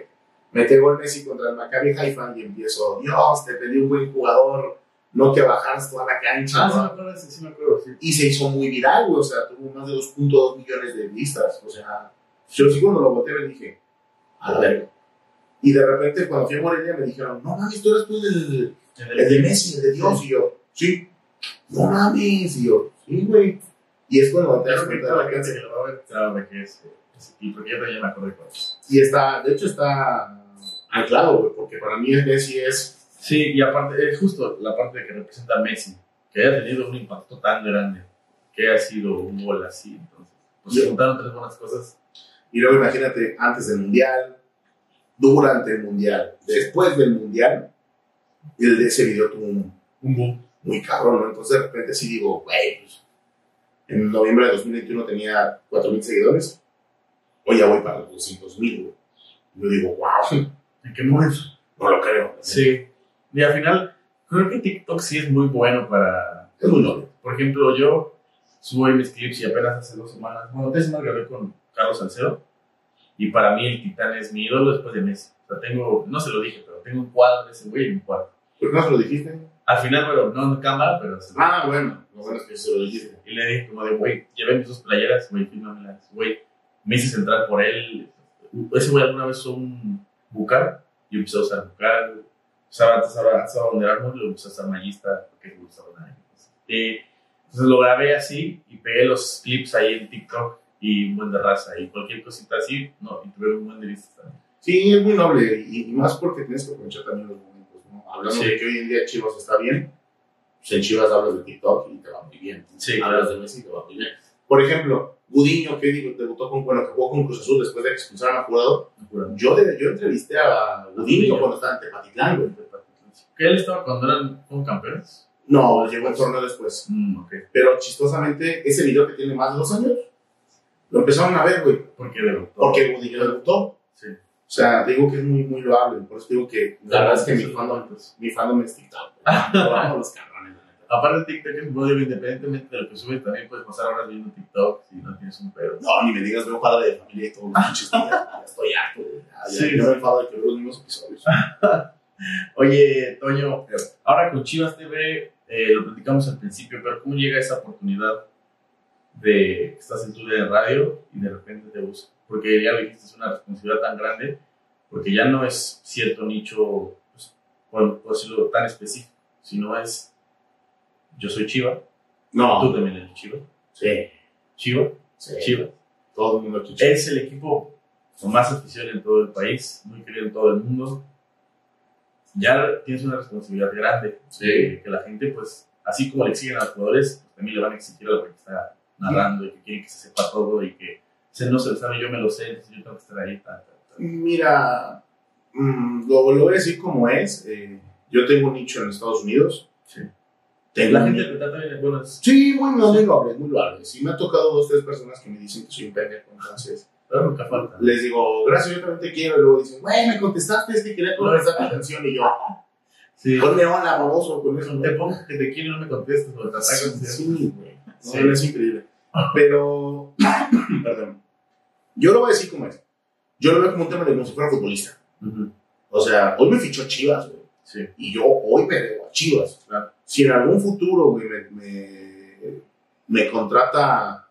Mete gol Messi contra el Maccabi Haifa y empiezo, Dios, te pedí un buen jugador, no que bajaras toda la cancha. Ah, sí ¿no? me acuerdo, sí, sí me acuerdo, sí. y se hizo muy viral, güey, o sea, tuvo más de 2.2 millones de vistas, o sea, yo sí cuando lo boté me dije, a la verga. Y de repente cuando fui a Morelia me dijeron, no mames, tú eres tú el, el de Messi, el de Dios, y yo, sí, no mames, y yo, sí, güey. Y es cuando te das cuenta de la gente que lo va a ver sabe que es eh, tipo, porque yo también me cosas. Y está, de hecho está anclado, güey, porque para mí el Messi es, Sí, y aparte, es justo la parte que representa a Messi, que haya tenido un impacto tan grande, que haya sido un gol así. Entonces, pues se juntaron tres buenas cosas. y luego imagínate, antes del Mundial, durante el Mundial, después del Mundial, y el de ese video tuvo un Un boom. muy cabrón, ¿no? Entonces de repente sí digo, güey, pues, en noviembre de 2021 tenía 4.000 seguidores, hoy ya voy para los 200.000, güey. Yo digo, wow, ¿En qué momento? no lo creo. Sí. Y al final, creo que TikTok sí es muy bueno para. Es muy noble. Por ejemplo, yo subo mis clips y apenas hace dos semanas, bueno, tres semanas grabé con Carlos Salcedo. Y para mí el Titán es mi ídolo después de Messi. O sea, tengo, no se lo dije, pero tengo un cuadro de ese güey en mi cuarto. ¿Por qué no se lo dijiste? Al final, pero no en cámara, pero se lo Ah, bueno, lo bueno es que se lo dijiste. Y le dije como de, güey, llevé mis dos playeras, güey, fírmamelas. Güey, me hice centrar por él. Ese güey alguna vez usó un bucar, y empecé a usar bucar. Usaba antes, usaba Under Armour, lo empecé a usar Magista, porque me gustaba nada. Y entonces lo grabé así y pegué los clips ahí en TikTok y un buen de raza y cualquier cosita así, no, y tuve un buen de vistas también. Sí, es muy noble y, más porque tienes que aprovechar también los momentos, ¿no? Hablando Sí. de que hoy en día Chivas está bien, pues en Chivas hablas de TikTok y te va muy bien. Sí, hablas de Messi y te va muy bien. Por ejemplo, Gudiño, que debutó con, bueno, que jugó con Cruz Azul después de que expulsaron a Jurado, yo, yo entrevisté a Gudiño cuando estaba en Tepatitlán, güey. ¿Que él estaba cuando eran fueron campeones? No, llegó el torneo después. Mm, ok. Pero chistosamente, ese video que tiene más de dos años, lo empezaron a ver, güey. Porque debutó. Porque Gudiño debutó. Sí. O sea, digo que es muy, muy loable. Por eso digo que la verdad es que mi fandom, mi fandom es TikTok. los. Aparte TikTok es independientemente de lo que subes, también puedes pasar horas viendo TikTok si no tienes un pedo. No, ni me digas, veo padre de familia y todos los pinches días. Ya estoy harto. Ya, Sí, me enfado de que veo los mismos episodios. [LAUGHS] Oye, Toño, ahora con Chivas TV, eh, lo platicamos al principio, pero ¿cómo llega esa oportunidad de que estás en tu de radio y de repente te buscan? Porque ya lo dijiste, es una responsabilidad tan grande, porque ya no es cierto nicho, pues, por, por decirlo tan específico, sino es, yo soy Chiva, tú No, también eres Chiva, sí, Chiva, sí. Chiva. Todo el mundo aquí. Es el equipo con más afición en todo el país, muy querido en todo el mundo. Ya tienes una responsabilidad grande. Sí. de que la gente, pues, así como le exigen a los jugadores, pues, también le van a exigir a lo que está narrando y que quieren que se sepa todo y que se no se lo sabe, yo me lo sé, entonces yo tengo que estar ahí. ta, ta, ta. Mira, mm, lo, lo voy a decir como es. eh, yo tengo un nicho en Estados Unidos. Sí. Tengo La gente te trata bien, bueno, es- Sí, muy, muy loable, muy loable. Sí, me ha tocado dos, tres personas que me dicen que soy un pendejo, entonces pero nunca falta. les digo, gracias, yo también te quiero. Y luego dicen, güey, me contestaste, es que quería contestar tu atención. Y yo, Sí. ponme hola, baboso, con eso. Te pongo que te quiero y no me contestas o te atacan. Sí, güey. No, Sí. Es increíble. Pero, [COUGHS] perdón. Yo lo voy a decir como es. Yo lo veo como un tema de como si fuera futbolista. O sea, hoy me fichó Chivas, güey. Sí. Y yo hoy me debo a Chivas. Claro. Si en algún futuro, güey, me, me, me contrata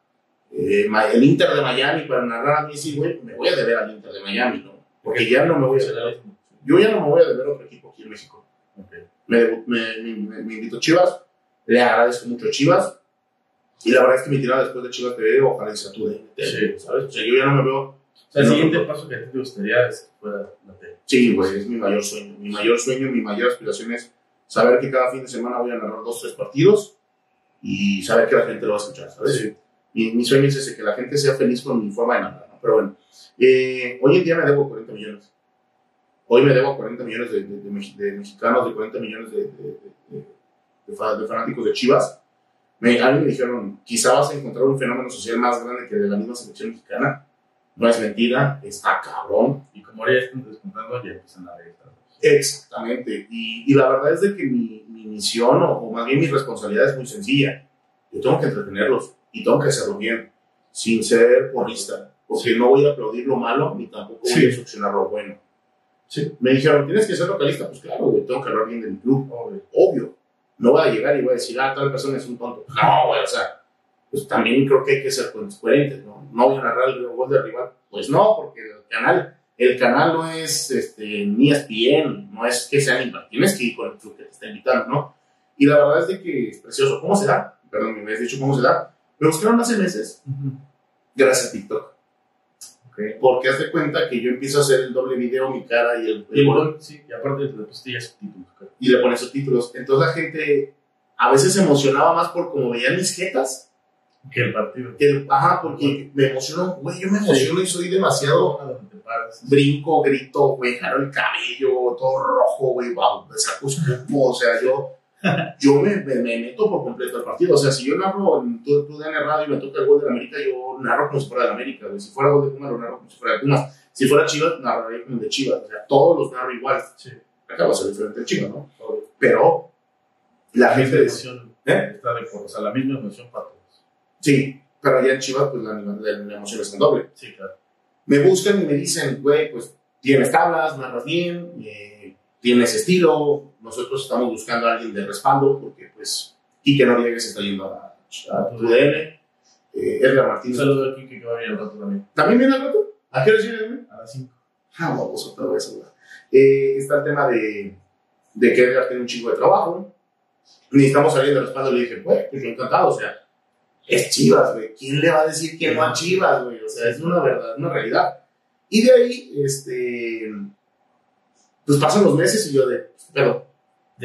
eh, el Inter de Miami para narrar a mí, sí, güey, me voy a deber al Inter de Miami, ¿no? Porque ya no me voy a deber. Yo ya no me voy a deber a otro equipo aquí en México. Me, me, me, me- me invitó Chivas, le agradezco mucho a Chivas. Y la verdad es que mi tirada después de Chivas TV, ojalá sea tu de, Sí. ¿sabes? O sea, yo ya no me veo. O sea, el siguiente paso que a ti te gustaría es que fuera la tele. Sí, güey, es mi mayor sueño. Mi mayor sueño, mi mayor aspiración es saber que cada fin de semana voy a narrar dos, tres partidos y saber que la gente lo va a escuchar, ¿sabes? Sí. Mi, mi sueño es ese, que la gente sea feliz con mi forma de narrar, ¿no? Pero bueno, eh, hoy en día me debo 40 millones. Hoy me debo 40 millones de, de- de de mexicanos, de 40 millones de, de- de- de fa- de fanáticos de Chivas. Me, a mí me dijeron, quizá vas a encontrar un fenómeno social más grande que de la misma selección mexicana. no es mentira, está cabrón. Y como ahora ya están descontando, ya empiezan a ver. Exactamente. Y, y la verdad es de que mi, mi misión, o, o más bien mi responsabilidad es muy sencilla. Yo tengo que entretenerlos y tengo que hacerlo bien, sin ser porrista, porque no voy a aplaudir lo malo ni tampoco voy Sí. a succionar lo bueno. Sí. Me dijeron, ¿tienes que ser localista? Pues claro, güey, tengo que hablar bien de mi club, Obvio. obvio. No voy a llegar y voy a decir, ah, tal persona es un tonto. No, güey, o sea, pues también creo que hay que ser coherentes, ¿no? No voy a narrar el gol de rival. Pues no, porque el canal, el canal no es este, ni ESPN, no es que sea ni tienes que ir con el club que te está invitando, ¿no? Y la verdad es de que es precioso. ¿Cómo se da? Perdón, me habías dicho cómo se da. Me buscaron hace meses, gracias a TikTok. Ok. Porque haz de cuenta que yo empiezo a hacer el doble video, mi cara y el, Y el gol, sí, y aparte pues, ya subtítulos, y le pones subtítulos. Entonces la gente a veces se emocionaba más por como veían mis jetas. Que el partido. Que ajá, porque me emociono, güey, yo me emociono y soy demasiado brinco, grito, güey, jalo el cabello, todo rojo, güey, wow, me saco o sea, yo, [LAUGHS] yo me, me, me meto por completo al partido. O sea, si yo narro en tu, tu DN Radio y me toca el gol de la América, yo narro como si fuera de la América, güey. Si fuera gol de Pumas, lo narro como si fuera de Pumas. Si fuera Chivas, narraría como de Chivas. O sea, todos los narro igual. Sí. Acá va a ser diferente el Chivas, ¿no? Pero la gente La dice, emoción ¿Eh? está de por, o sea, la misma emoción para todos. Sí, pero allá en Chivas, pues la, la, la emoción es en doble. Sí, claro. me buscan y me dicen, güey, pues tienes tablas, narras bien, eh, tienes estilo, nosotros estamos buscando a alguien de respaldo, porque pues Quique Noriega se está yendo a, a tu DN, eh, Edgar Un Martínez. saludo aquí que va a venir al rato también. ¿También viene al rato? ¿A qué hora viene? A las 5. Ah, vamos otra vez, güey. Eh, está el tema de, de que Edgar tiene un chingo de trabajo, necesitamos a alguien de respaldo, le dije, güey, pues yo encantado, o sea, es Chivas, güey. ¿Quién le va a decir que no a Chivas, güey? O sea, es una verdad, una realidad. Y de ahí, este, pues pasan los meses y yo de, pero,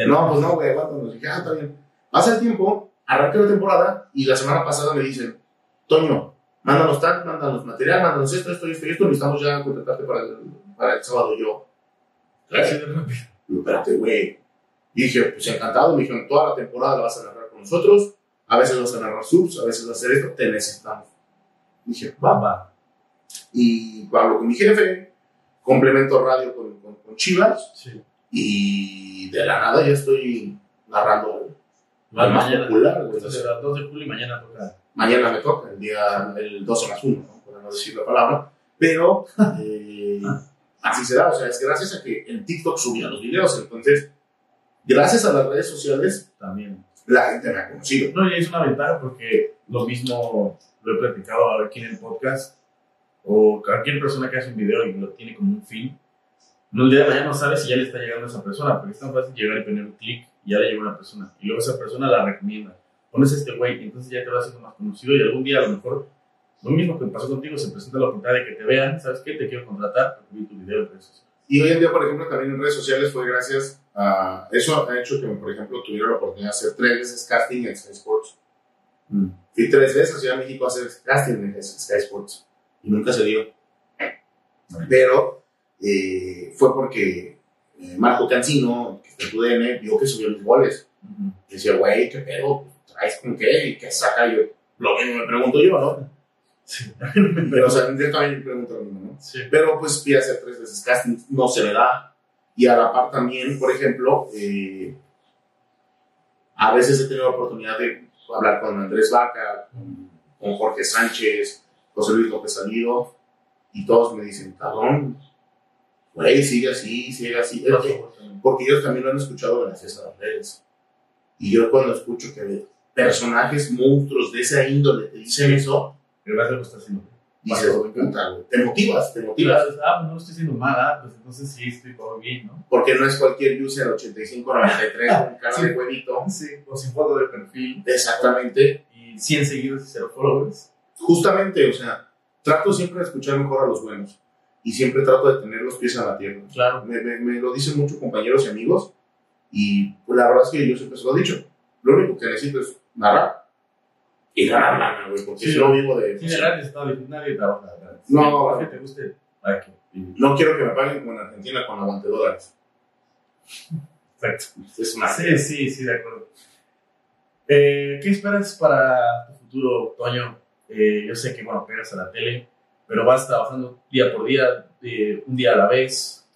no, pues no, güey, aguántanos. dije, ah, está bien. Pasa el tiempo, arranca la temporada y la semana pasada me dicen, Toño, mándanos tal, mándanos material, mándanos esto, esto, esto, esto, necesitamos ya contratarte para el, para el sábado. Yo, Gracias de rápido. Espérate, güey. Dije, pues encantado. Me dijeron, toda la temporada la vas a narrar con nosotros. A veces vas a narrar subs, a veces vas a hacer esto. Te necesitamos. Dije, va. Y hablo con mi jefe, complemento radio con, con, con Chivas. Sí. Y de la nada ya estoy narrando Va, al más mañana. popular. Entonces, a las 2 de julio y mañana toca. Mañana me toca, el día el 12 más 1, ¿no? para no decir la palabra. Pero eh, así se da, o sea, es gracias a que en TikTok subía los videos. Entonces, gracias a las redes sociales, También. La gente me ha conocido. No, y es una ventaja porque lo mismo lo he platicado aquí en el podcast, o cualquier persona que hace un video y lo tiene como un fin, no el día de mañana no sabe si ya le está llegando a esa persona, porque es tan fácil llegar y poner un clic y ya le llegó una persona, y luego esa persona la recomienda. Pones a este güey y entonces ya te va haciendo más conocido y algún día a lo mejor lo mismo que pasó contigo, se presenta la oportunidad de que te vean, ¿sabes qué? Te quiero contratar porque vi tu video en redes sociales. Y hoy en día, por ejemplo, también en redes sociales fue gracias a eso ha hecho que, por ejemplo, tuviera la oportunidad de hacer tres veces casting en Sky Sports. Fui tres veces a Ciudad de México a hacer casting en Sky Sports y nunca se dio. Pero eh, fue porque eh, Marco Cancino, que está en tu DN, vio que subió mis goles. Ujú. Y decía, güey, ¿qué pedo? ¿Traes con qué? ¿Y qué saca yo? Lo mismo me pregunto yo, ¿no? Sí. [LAUGHS] Pero, o sea, yo también me pregunto lo mismo, ¿no? Sí. Pero pues fui a hacer tres veces casting, no se me da. Y a la par también, por ejemplo, eh, a veces he tenido la oportunidad de hablar con Andrés Vaca, con, con Jorge Sánchez, José Luis López Salido, y todos me dicen, cabrón, güey, sigue así, sigue así. Es que- porque ellos también lo han escuchado gracias a las redes. Y yo cuando escucho que personajes monstruos de esa índole te dicen eso, Gracias lo que estás haciendo. Dices, puta, te motivas, te motivas. Ah, pues no estoy haciendo mal, ah, pues entonces sí estoy todo bien, ¿no? Porque no es cualquier user 8593 con cara de huevito. Sí, o sin foto de perfil Exactamente. y 100 seguidores y 0 followers. Justamente, o sea, trato siempre de escuchar mejor a los buenos. Y siempre trato de tener los pies en la tierra. Claro. Me, me- me lo dicen muchos compañeros y amigos. Y pues, la verdad es que yo siempre se lo he dicho. Lo único que necesito es narrar. Y ganar lana, güey. Porque Sí. no vivo de... Tiene gratis, no, nadie trabaja gratis. No. que te guste. No quiero que me paguen como en Argentina con aguante dólares. Exacto. Es una... Sí, sí, sí, de acuerdo. Eh, ¿Qué esperas para tu futuro, Toño? Eh, yo sé que, bueno, pegas a la tele, pero vas trabajando día por día, eh, un día a la vez.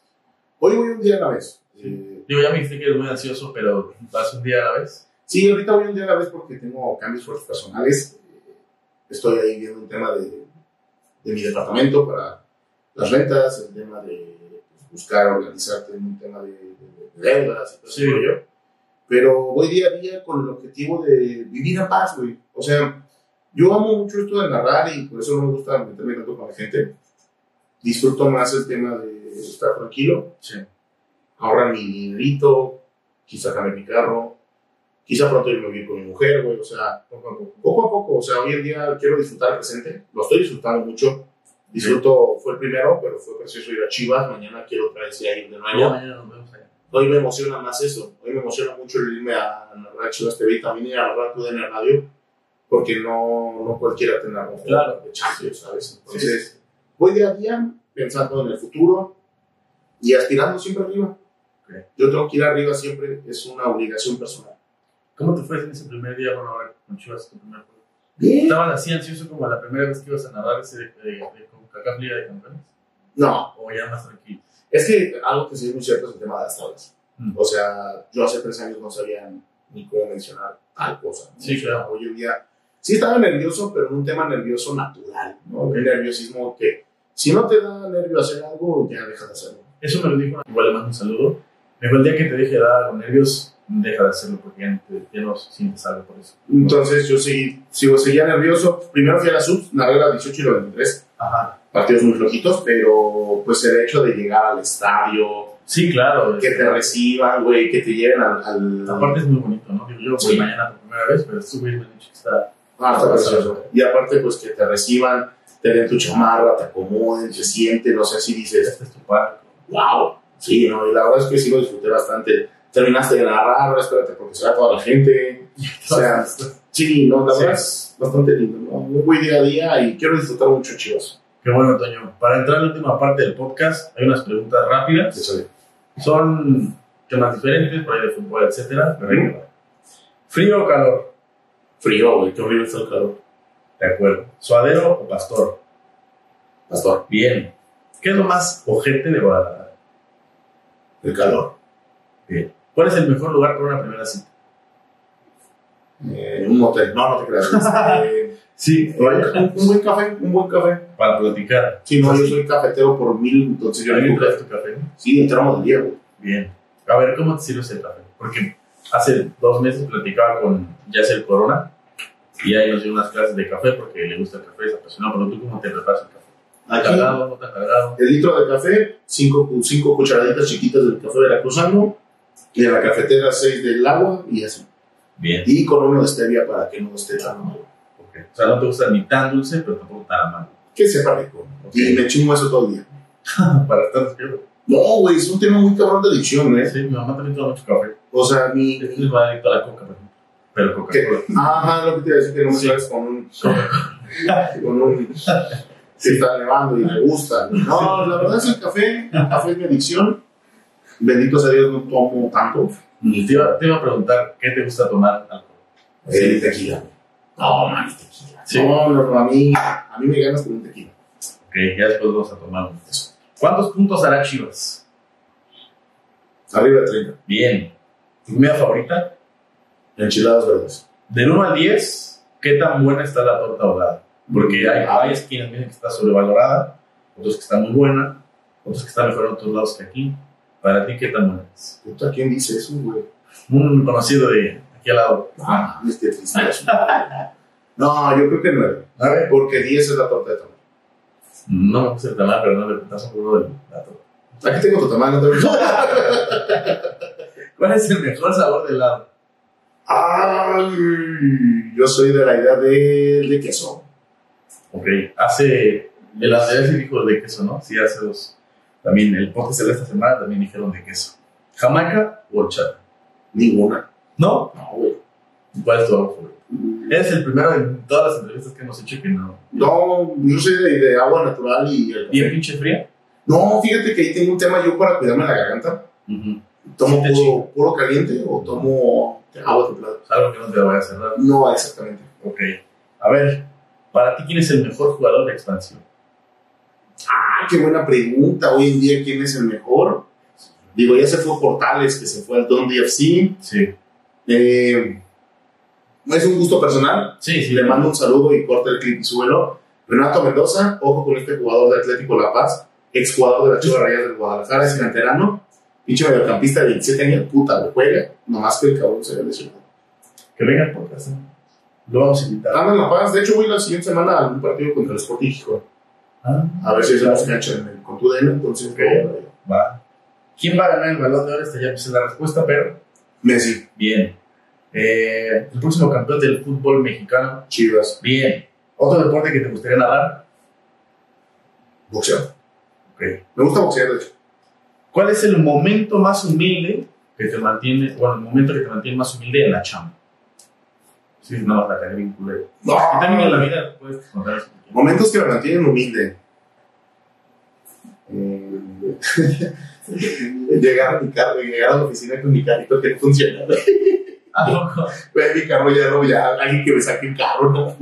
Hoy voy un día a la vez. Eh, Digo, ya me dijiste que eres muy ansioso, pero vas un día a la vez. Sí, ahorita voy un día a la vez porque tengo cambios fuertes personales. Estoy ahí viendo un tema de, de mi departamento para las rentas, el tema de pues, buscar organizarte en un tema de, de- de deudas y todo Sí. rollo. Pero voy día a día con el objetivo de vivir en paz, güey. O sea, yo amo mucho esto de narrar y por eso no me gusta meterme tanto con la gente. Disfruto más el tema de estar tranquilo, Sí. ahorrar mi dinerito, quizá cambiar mi carro, quizá pronto irme a vivir con mi mujer, güey. O sea, Poco a poco. poco a poco. O sea, hoy en día quiero disfrutar el presente. Lo estoy disfrutando mucho. Disfruto, fue el primero, pero fue precioso ir a Chivas. Mañana quiero otra vez ir de Ya nuevo. mañana nos vemos allá. Hoy me emociona más eso. Hoy me emociona mucho el irme a narrar Chivas TV y también ir a narrar TUDN Radio, porque no, no cualquiera te narra un juego Claro. de Champions, ¿sabes? Entonces, voy día a día pensando en el futuro y aspirando siempre arriba. Ok. Yo tengo que ir arriba siempre, es una obligación personal. ¿Cómo te fue en ese primer día, bueno, ahora con Chivas, tu primer juego? Bien. ¿Estaban así ansioso como la primera vez que ibas a nadar ese de, de, de CONCACAF Liga de Campeones? No, ¿O ya más tranquilo? Es que algo que sí es muy cierto es el tema de las tablas. Mm. O sea, yo hace tres años no sabía ni cómo mencionar tal cosa. ¿no? Sí, claro. Hoy en día sí estaba nervioso, pero en un tema nervioso natural, ¿no? Un nerviosismo que si no te da nervio hacer algo, ya dejas de hacerlo. Eso me lo dijo, igual le mando un saludo. Me el día que te deje de dar los nervios, deja de hacerlo porque ya ya no sientes algo por eso. Entonces yo seguí, sigo, seguía nervioso. Primero fui a la sub, narré la 18 y la 23, Ajá. partidos muy flojitos, pero pues el hecho de llegar al estadio, Sí, claro. que este, te reciban, güey, que te lleven al... al- Aparte es muy bonito, ¿no? Yo voy Sí. mañana por primera vez, pero estuve dicho que está... Ah, está precioso. Y aparte, pues que te reciban, te den tu chamarra, te acomoden, se sienten, no sé si dices, Este es tu parco. wow. Sí, no, y la verdad es que sí lo disfruté bastante. Terminaste de narrar, espérate, porque se va toda la gente. [LAUGHS] O sea, sí, no, la Sí. verdad es bastante lindo, ¿no? Muy buen día a día y quiero disfrutar mucho, chicos. Qué bueno, Toño. Para entrar en la última parte del podcast, hay unas preguntas rápidas. Son temas diferentes, por ahí de fútbol, etcétera. Pero. ¿Frío o calor? Frío, güey, qué horrible está el calor. De acuerdo. ¿Suadero o pastor? Pastor, Bien. ¿Qué es lo más ojete de Guadalajara? el calor. Bien. ¿Cuál es el mejor lugar para una primera cita? Eh, un motel, no, no te creas. [LAUGHS] Este, Sí, un, un buen café, un buen café. Para platicar. Sí, no, yo soy cafetero por mil, entonces yo ¿Alguien digo, traes tu café? sí, entramos del día, güey. Bien. A ver, ¿cómo te sirves el café? Porque hace dos meses platicaba con Yacel Corona y ahí nos dio unas clases de café porque le gusta el café, es apasionado. Pero tú, ¿cómo te preparas el café? Aquí, ¿Cargado, no tan cargado? el litro de café, cinco, cinco cucharaditas chiquitas del café veracruzano, y en la cafetera seis del agua y así. Bien. Y con uno de stevia para que no esté tan malo. ok. O sea, no te gusta ni tan dulce, pero tampoco tan amargo. Que sepa rico. Y me chingo eso todo el día. [LAUGHS] Para estar despierto. No, güey, es un tema muy cabrón de adicción, ¿eh? Sí, mi mamá también toma mucho café. O sea, mi... Es muy adicto a la coca, por ejemplo. Pero Coca-Cola. Ajá, lo que te iba a decir, que no me Sí. sabes con un... [LAUGHS] Con un... [LAUGHS] Se está nevando y me gusta. No, la verdad es el café. El café es mi adicción. Bendito sea Dios, no tomo tanto. Te iba, te iba a preguntar, ¿qué te gusta tomar? El tequila. No, man, tequila. Sí. No, no, a mí, a mí me ganas con un tequila. Ok, ya después vamos a tomar un ¿Cuántos puntos hará Chivas? Arriba de 30. Bien. ¿Tu comida favorita? Enchiladas verdes. Del 1 al 10, ¿qué tan buena está la torta ahogada? Porque hay, hay esquinas que está sobrevalorada, otros que está muy buena, otros que está mejor en otros lados que aquí. Para ti, ¿qué tan buena es? Puta, ¿quién dice eso, güey? Un conocido de aquí al lado. Ah, es que triste. No, yo creo que 9. A ver. Porque 10 es la torta de tamal. No me puse el tamal, pero no le preguntas un poco de la torta. Aquí tengo tu tamal, no te lo ¿Cuál es el mejor sabor de helado? Ay, yo soy de la idea de, de queso. Ok, hace. El sí dijo de queso, ¿no? Sí, hace dos. También el podcast de esta semana también dijeron de queso. ¿Jamaica o horchata? Ninguna. ¿No? No, güey. ¿Cuál es tu sabor favorito? Eres el primero en todas las entrevistas que hemos hecho que no. No, yo soy de, de agua natural y el ¿Bien café. pinche fría? No, fíjate que ahí tengo un tema yo para cuidarme la garganta. ¿Tomo Sí, puro, puro caliente o tomo agua templada? Algo que no te vaya a cerrar. No, exactamente. Ok. A ver, para ti, ¿quién es el mejor jugador de expansión? Ah, qué buena pregunta. Hoy en día, ¿quién es el mejor? Digo, ya se fue Portales, que se fue al Don DFC. Sí. Eh, es un gusto personal. Sí, sí. Le mando un saludo y corta el clip y suelo. Renato Mendoza, ojo con este jugador de Atlético La Paz, exjugador de la Chivas Rayas del Guadalajara, es canterano, pinche mediocampista de 27 años, puta, lo juega, nomás que el cabrón se ve lesionado. Que venga el podcast. ¿no? Lo vamos a invitar. Anda en La Paz, de hecho voy la siguiente semana a un partido contra el Sporting Gijón, Ah, a ver si cancha en el, con tu DN, entonces va. ¿Quién va a ganar el balón de oro? Esta ya puse la respuesta, pero Messi, bien. Eh, el próximo campeón del fútbol mexicano. Chivas, Bien. ¿Otro deporte que te gustaría nadar? boxeo. Ok. Me gusta boxear, de hecho. ¿Cuál es el momento más humilde que te mantiene, bueno, el momento que te mantiene más humilde en la chamba? Sí, no vas a caer bien culero. No. Y también en la vida puedes contar eso. Momentos que me mantienen humilde. Eh, [LAUGHS] llegar a mi carro, llegar a la oficina con mi carrito que no funciona. Loco. Güey, mi carro ya no, ya alguien que me saque el carro, no.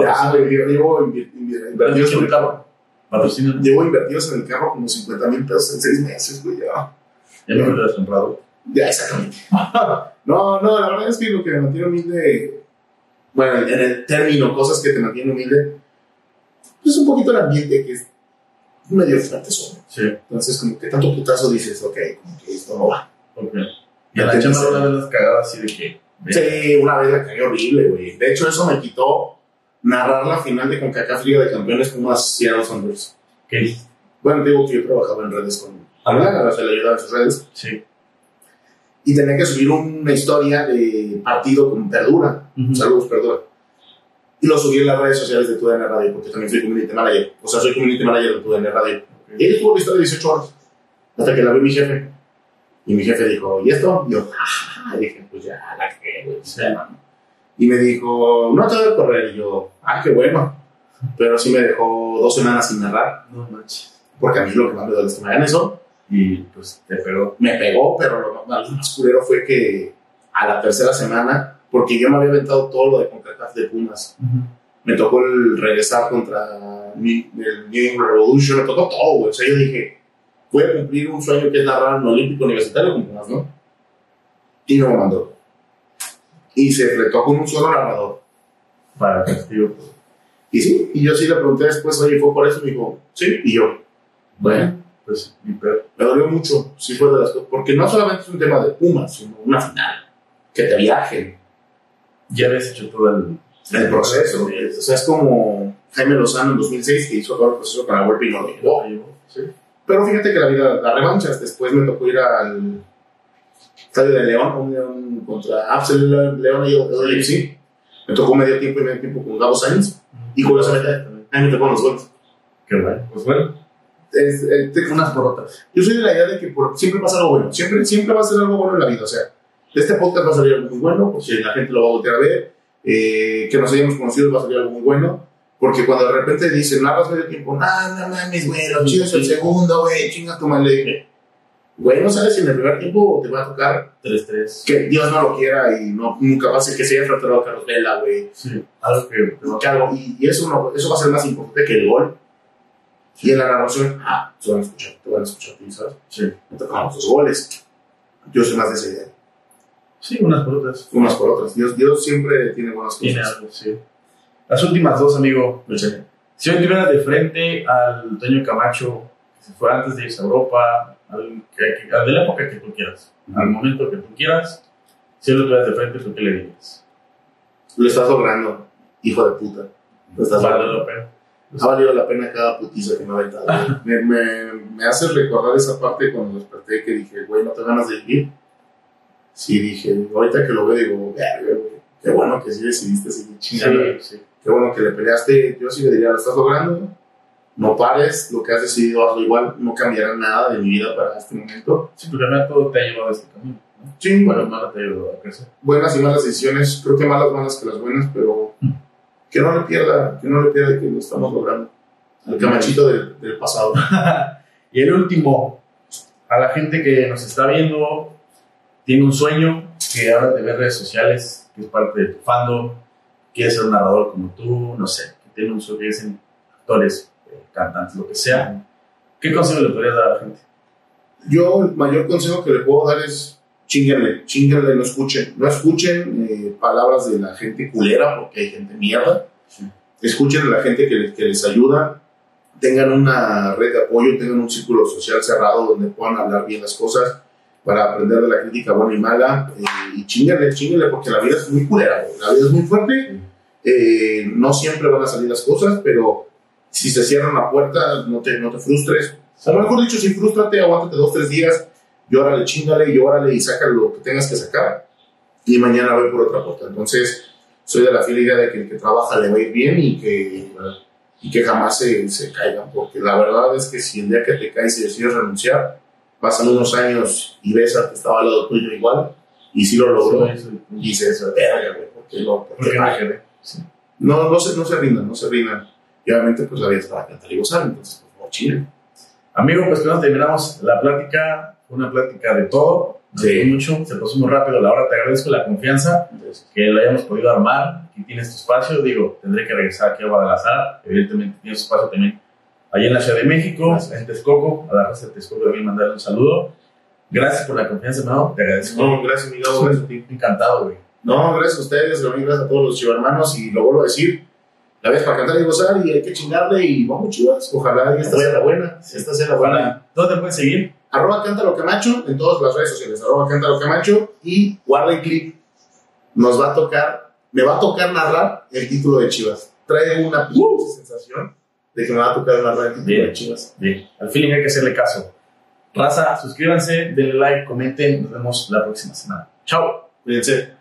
Ya, yo llevo invertidos en el carro. Patrocina. Llevo invertidos en el carro como 50 mil pesos en 6 meses, güey, ya. Ya me lo has comprado. Ya, exactamente. [LAUGHS] No, no, la verdad es que lo que me mantiene humilde, bueno, en el término, cosas que te mantienen humilde, pues un poquito el ambiente que es medio fuerte son. Sí, Entonces, como que tanto putazo dices, ok, como que esto no va. ok. Y la chamba una vez las cagadas así de que. Sí, una vez la cagué horrible, güey. De hecho, eso me quitó narrar la final de CONCACAF Liga de Campeones con unas Seattle Sounders. ¿Qué? Bueno, digo que yo trabajaba en redes con Ana, se le ayudaba en sus redes. Sí. Y tenía que subir una historia de partido con Perdura. Ujú. Saludos, Perdura. Y lo subí en las redes sociales de TUDN Radio, porque también soy community manager. O sea, soy community manager de TUDN Radio. Ok. Y él tuvo la historia de 18 horas. Hasta que la vi mi jefe. Y mi jefe dijo, ¿y esto? Y yo, ah, dije, pues ya, la que, güey. Sí. Y me dijo, no te voy a correr. Y yo, ah, qué bueno. Pero sí me dejó dos semanas sin narrar, No manches. porque a mí lo que más me duele es que me hagan eso. Y pues te pegó. Me pegó, pero lo más, lo más culero fue que a la tercera semana, porque yo me había aventado todo lo de CONCACAF de Pumas, me tocó el regresar contra mi- el New England Revolution, me tocó todo, güey. O sea, yo dije, voy a cumplir un sueño que es narrar un olímpico universitario con Pumas, ¿no? Y no me mandó. Y se enfrentó con un solo narrador. Para castigo. Y sí, y yo sí le pregunté después, oye, ¿fue por eso? Me dijo, sí, y yo, bueno, Pues mi perro. me dolió mucho, sí fue de las cosas, porque no solamente es un tema de Pumas, sino una final, que te viajen, Ya habías hecho todo el. el proceso, o sea, es como Jaime Lozano en 2006 que hizo todo el proceso para Volpe y no lo llevó. Sí. Pero fíjate que la vida da revanchas, después me tocó ir al estadio de León, un León contra Absel León y el LFC, me tocó medio tiempo y medio tiempo con Gabo Sainz, y curiosamente, a mí me tocó los goles. Qué bueno. Pues bueno, Es- eh, te- unas por otras. Yo soy de la idea de que por- siempre pasa algo bueno, siempre, siempre va a ser algo bueno en la vida. O sea, de este podcast va a salir algo muy bueno, porque la gente lo va a voltear a ver, eh, que nos hayamos conocido va a salir algo muy bueno, porque cuando de repente dicen, narras medio tiempo, ah, no mames, güey, lo chido es el segundo, güey, chinga tu madre. Güey, no sabes si en el primer tiempo te va a tocar 3-3. que Dios no lo quiera y no, nunca va a ser que se haya a Carlos Vela, güey. Sí. Algo que algo- Y, y eso, no, eso va a ser más importante que el gol. Y en la narración, ah, te van a escuchar, te van a escuchar, ¿sabes? Sí. Me tocamos los goles. Yo soy más de esa idea. Sí, unas por otras. Unas por otras. Dios, Dios siempre tiene buenas cosas. Tiene algo, sí. Las últimas dos, amigo. Si hoy tuvieras de frente al Toño Camacho, que se fue antes de irse a Europa, al, que- que- al de la época que tú quieras, al momento que tú quieras, si hoy lo tuvieras de frente, ¿tú qué le dirías? Lo estás logrando, hijo de puta. Lo estás Vale logrando. pena. Ha valido la pena cada putiza que me ha aventado. me, me, me hace recordar esa parte cuando desperté que dije, güey, ¿no te ganas de vivir? Sí, dije, ahorita que lo veo, digo. Qué bueno que sí decidiste seguir chingando. Sí, sí. Qué bueno que le peleaste. Yo sí le diría, lo estás logrando. No pares, lo que has decidido hazlo igual. No cambiará nada de mi vida para este momento. Sí, porque final todo te ha llevado a este camino. ¿no? Sí, Bueno, malo te ha ayudado a crecer. buenas y malas decisiones. Creo que malas malas que las buenas, pero. Que no le pierda, que no le pierda que lo estamos logrando. Al camachito del, del pasado. [LAUGHS] Y el último, a la gente que nos está viendo, tiene un sueño, que ahora te ve redes sociales, que es parte de tu fandom, quiere ser un narrador como tú, no sé, que tiene un sueño, que dicen actores, eh, cantantes, lo que sea. ¿Qué consejo le podrías dar a la gente? Yo el mayor consejo que le puedo dar es chinguenle, chinguenle, no escuchen. No escuchen eh, palabras de la gente culera, porque hay gente mierda. Escuchen a la gente que, que les ayuda. Tengan una red de apoyo, tengan un círculo social cerrado donde puedan hablar bien las cosas para aprender de la crítica buena y mala. eh, y chinguenle, chinguenle, porque la vida es muy culera, güey. la vida es muy fuerte. Eh, no siempre van a salir las cosas, pero si se cierra una puerta, no te, no te frustres. O mejor dicho, si frustrate, aguántate dos, tres días, llórale, chingale, llórale y saca lo que tengas que sacar. Y mañana voy por otra puerta. Entonces, soy de la fiel idea de que el que trabaja le va a ir bien y que, y que jamás se, se caigan. Porque la verdad es que si el día que te caes y decides renunciar, pasan unos años y ves al que estaba al lado tuyo igual, y si lo logró, Eso, eso. y dices, verga, güey, ¿por qué no? ¿Por ¿Por qué? Sí. No, no se, no se rindan, no se rindan. Y obviamente, pues la vida es para cantar y gozar, entonces, pues, no chile. Amigo, pues con eso terminamos la plática. Una plática de todo. Sí. mucho, se pasó muy rápido. La hora te agradezco la confianza que lo hayamos podido armar. Aquí tienes tu espacio. Digo, tendré que regresar aquí a Guadalajara. Evidentemente tienes espacio también allá en la Ciudad de México, Gracias. en Texcoco. A la raza de Texcoco también mandarle un saludo. Gracias por la confianza, hermano. Te agradezco. No, gracias, mi Gabo, gracias a ti. Encantado, güey. No, gracias a ustedes, gracias a todos los chivarmanos y lo vuelvo a decir. La vez para cantar y gozar y hay que chingarle y vamos chivas. Ojalá y esta sea la buena. Esta sea la buena. ¿Dónde te pueden seguir? Arroba Cántalo Camacho en todas las redes sociales. Arroba Cántalo Camacho y guarda el clip. Nos va a tocar, me va a tocar narrar el título de Chivas. Traigo una pinche sensación de que me va a tocar narrar el título Bien. de Chivas. Bien, al feeling hay que hacerle caso. Raza, suscríbanse, denle like, comenten. Nos vemos la próxima semana. Chao. Cuídense.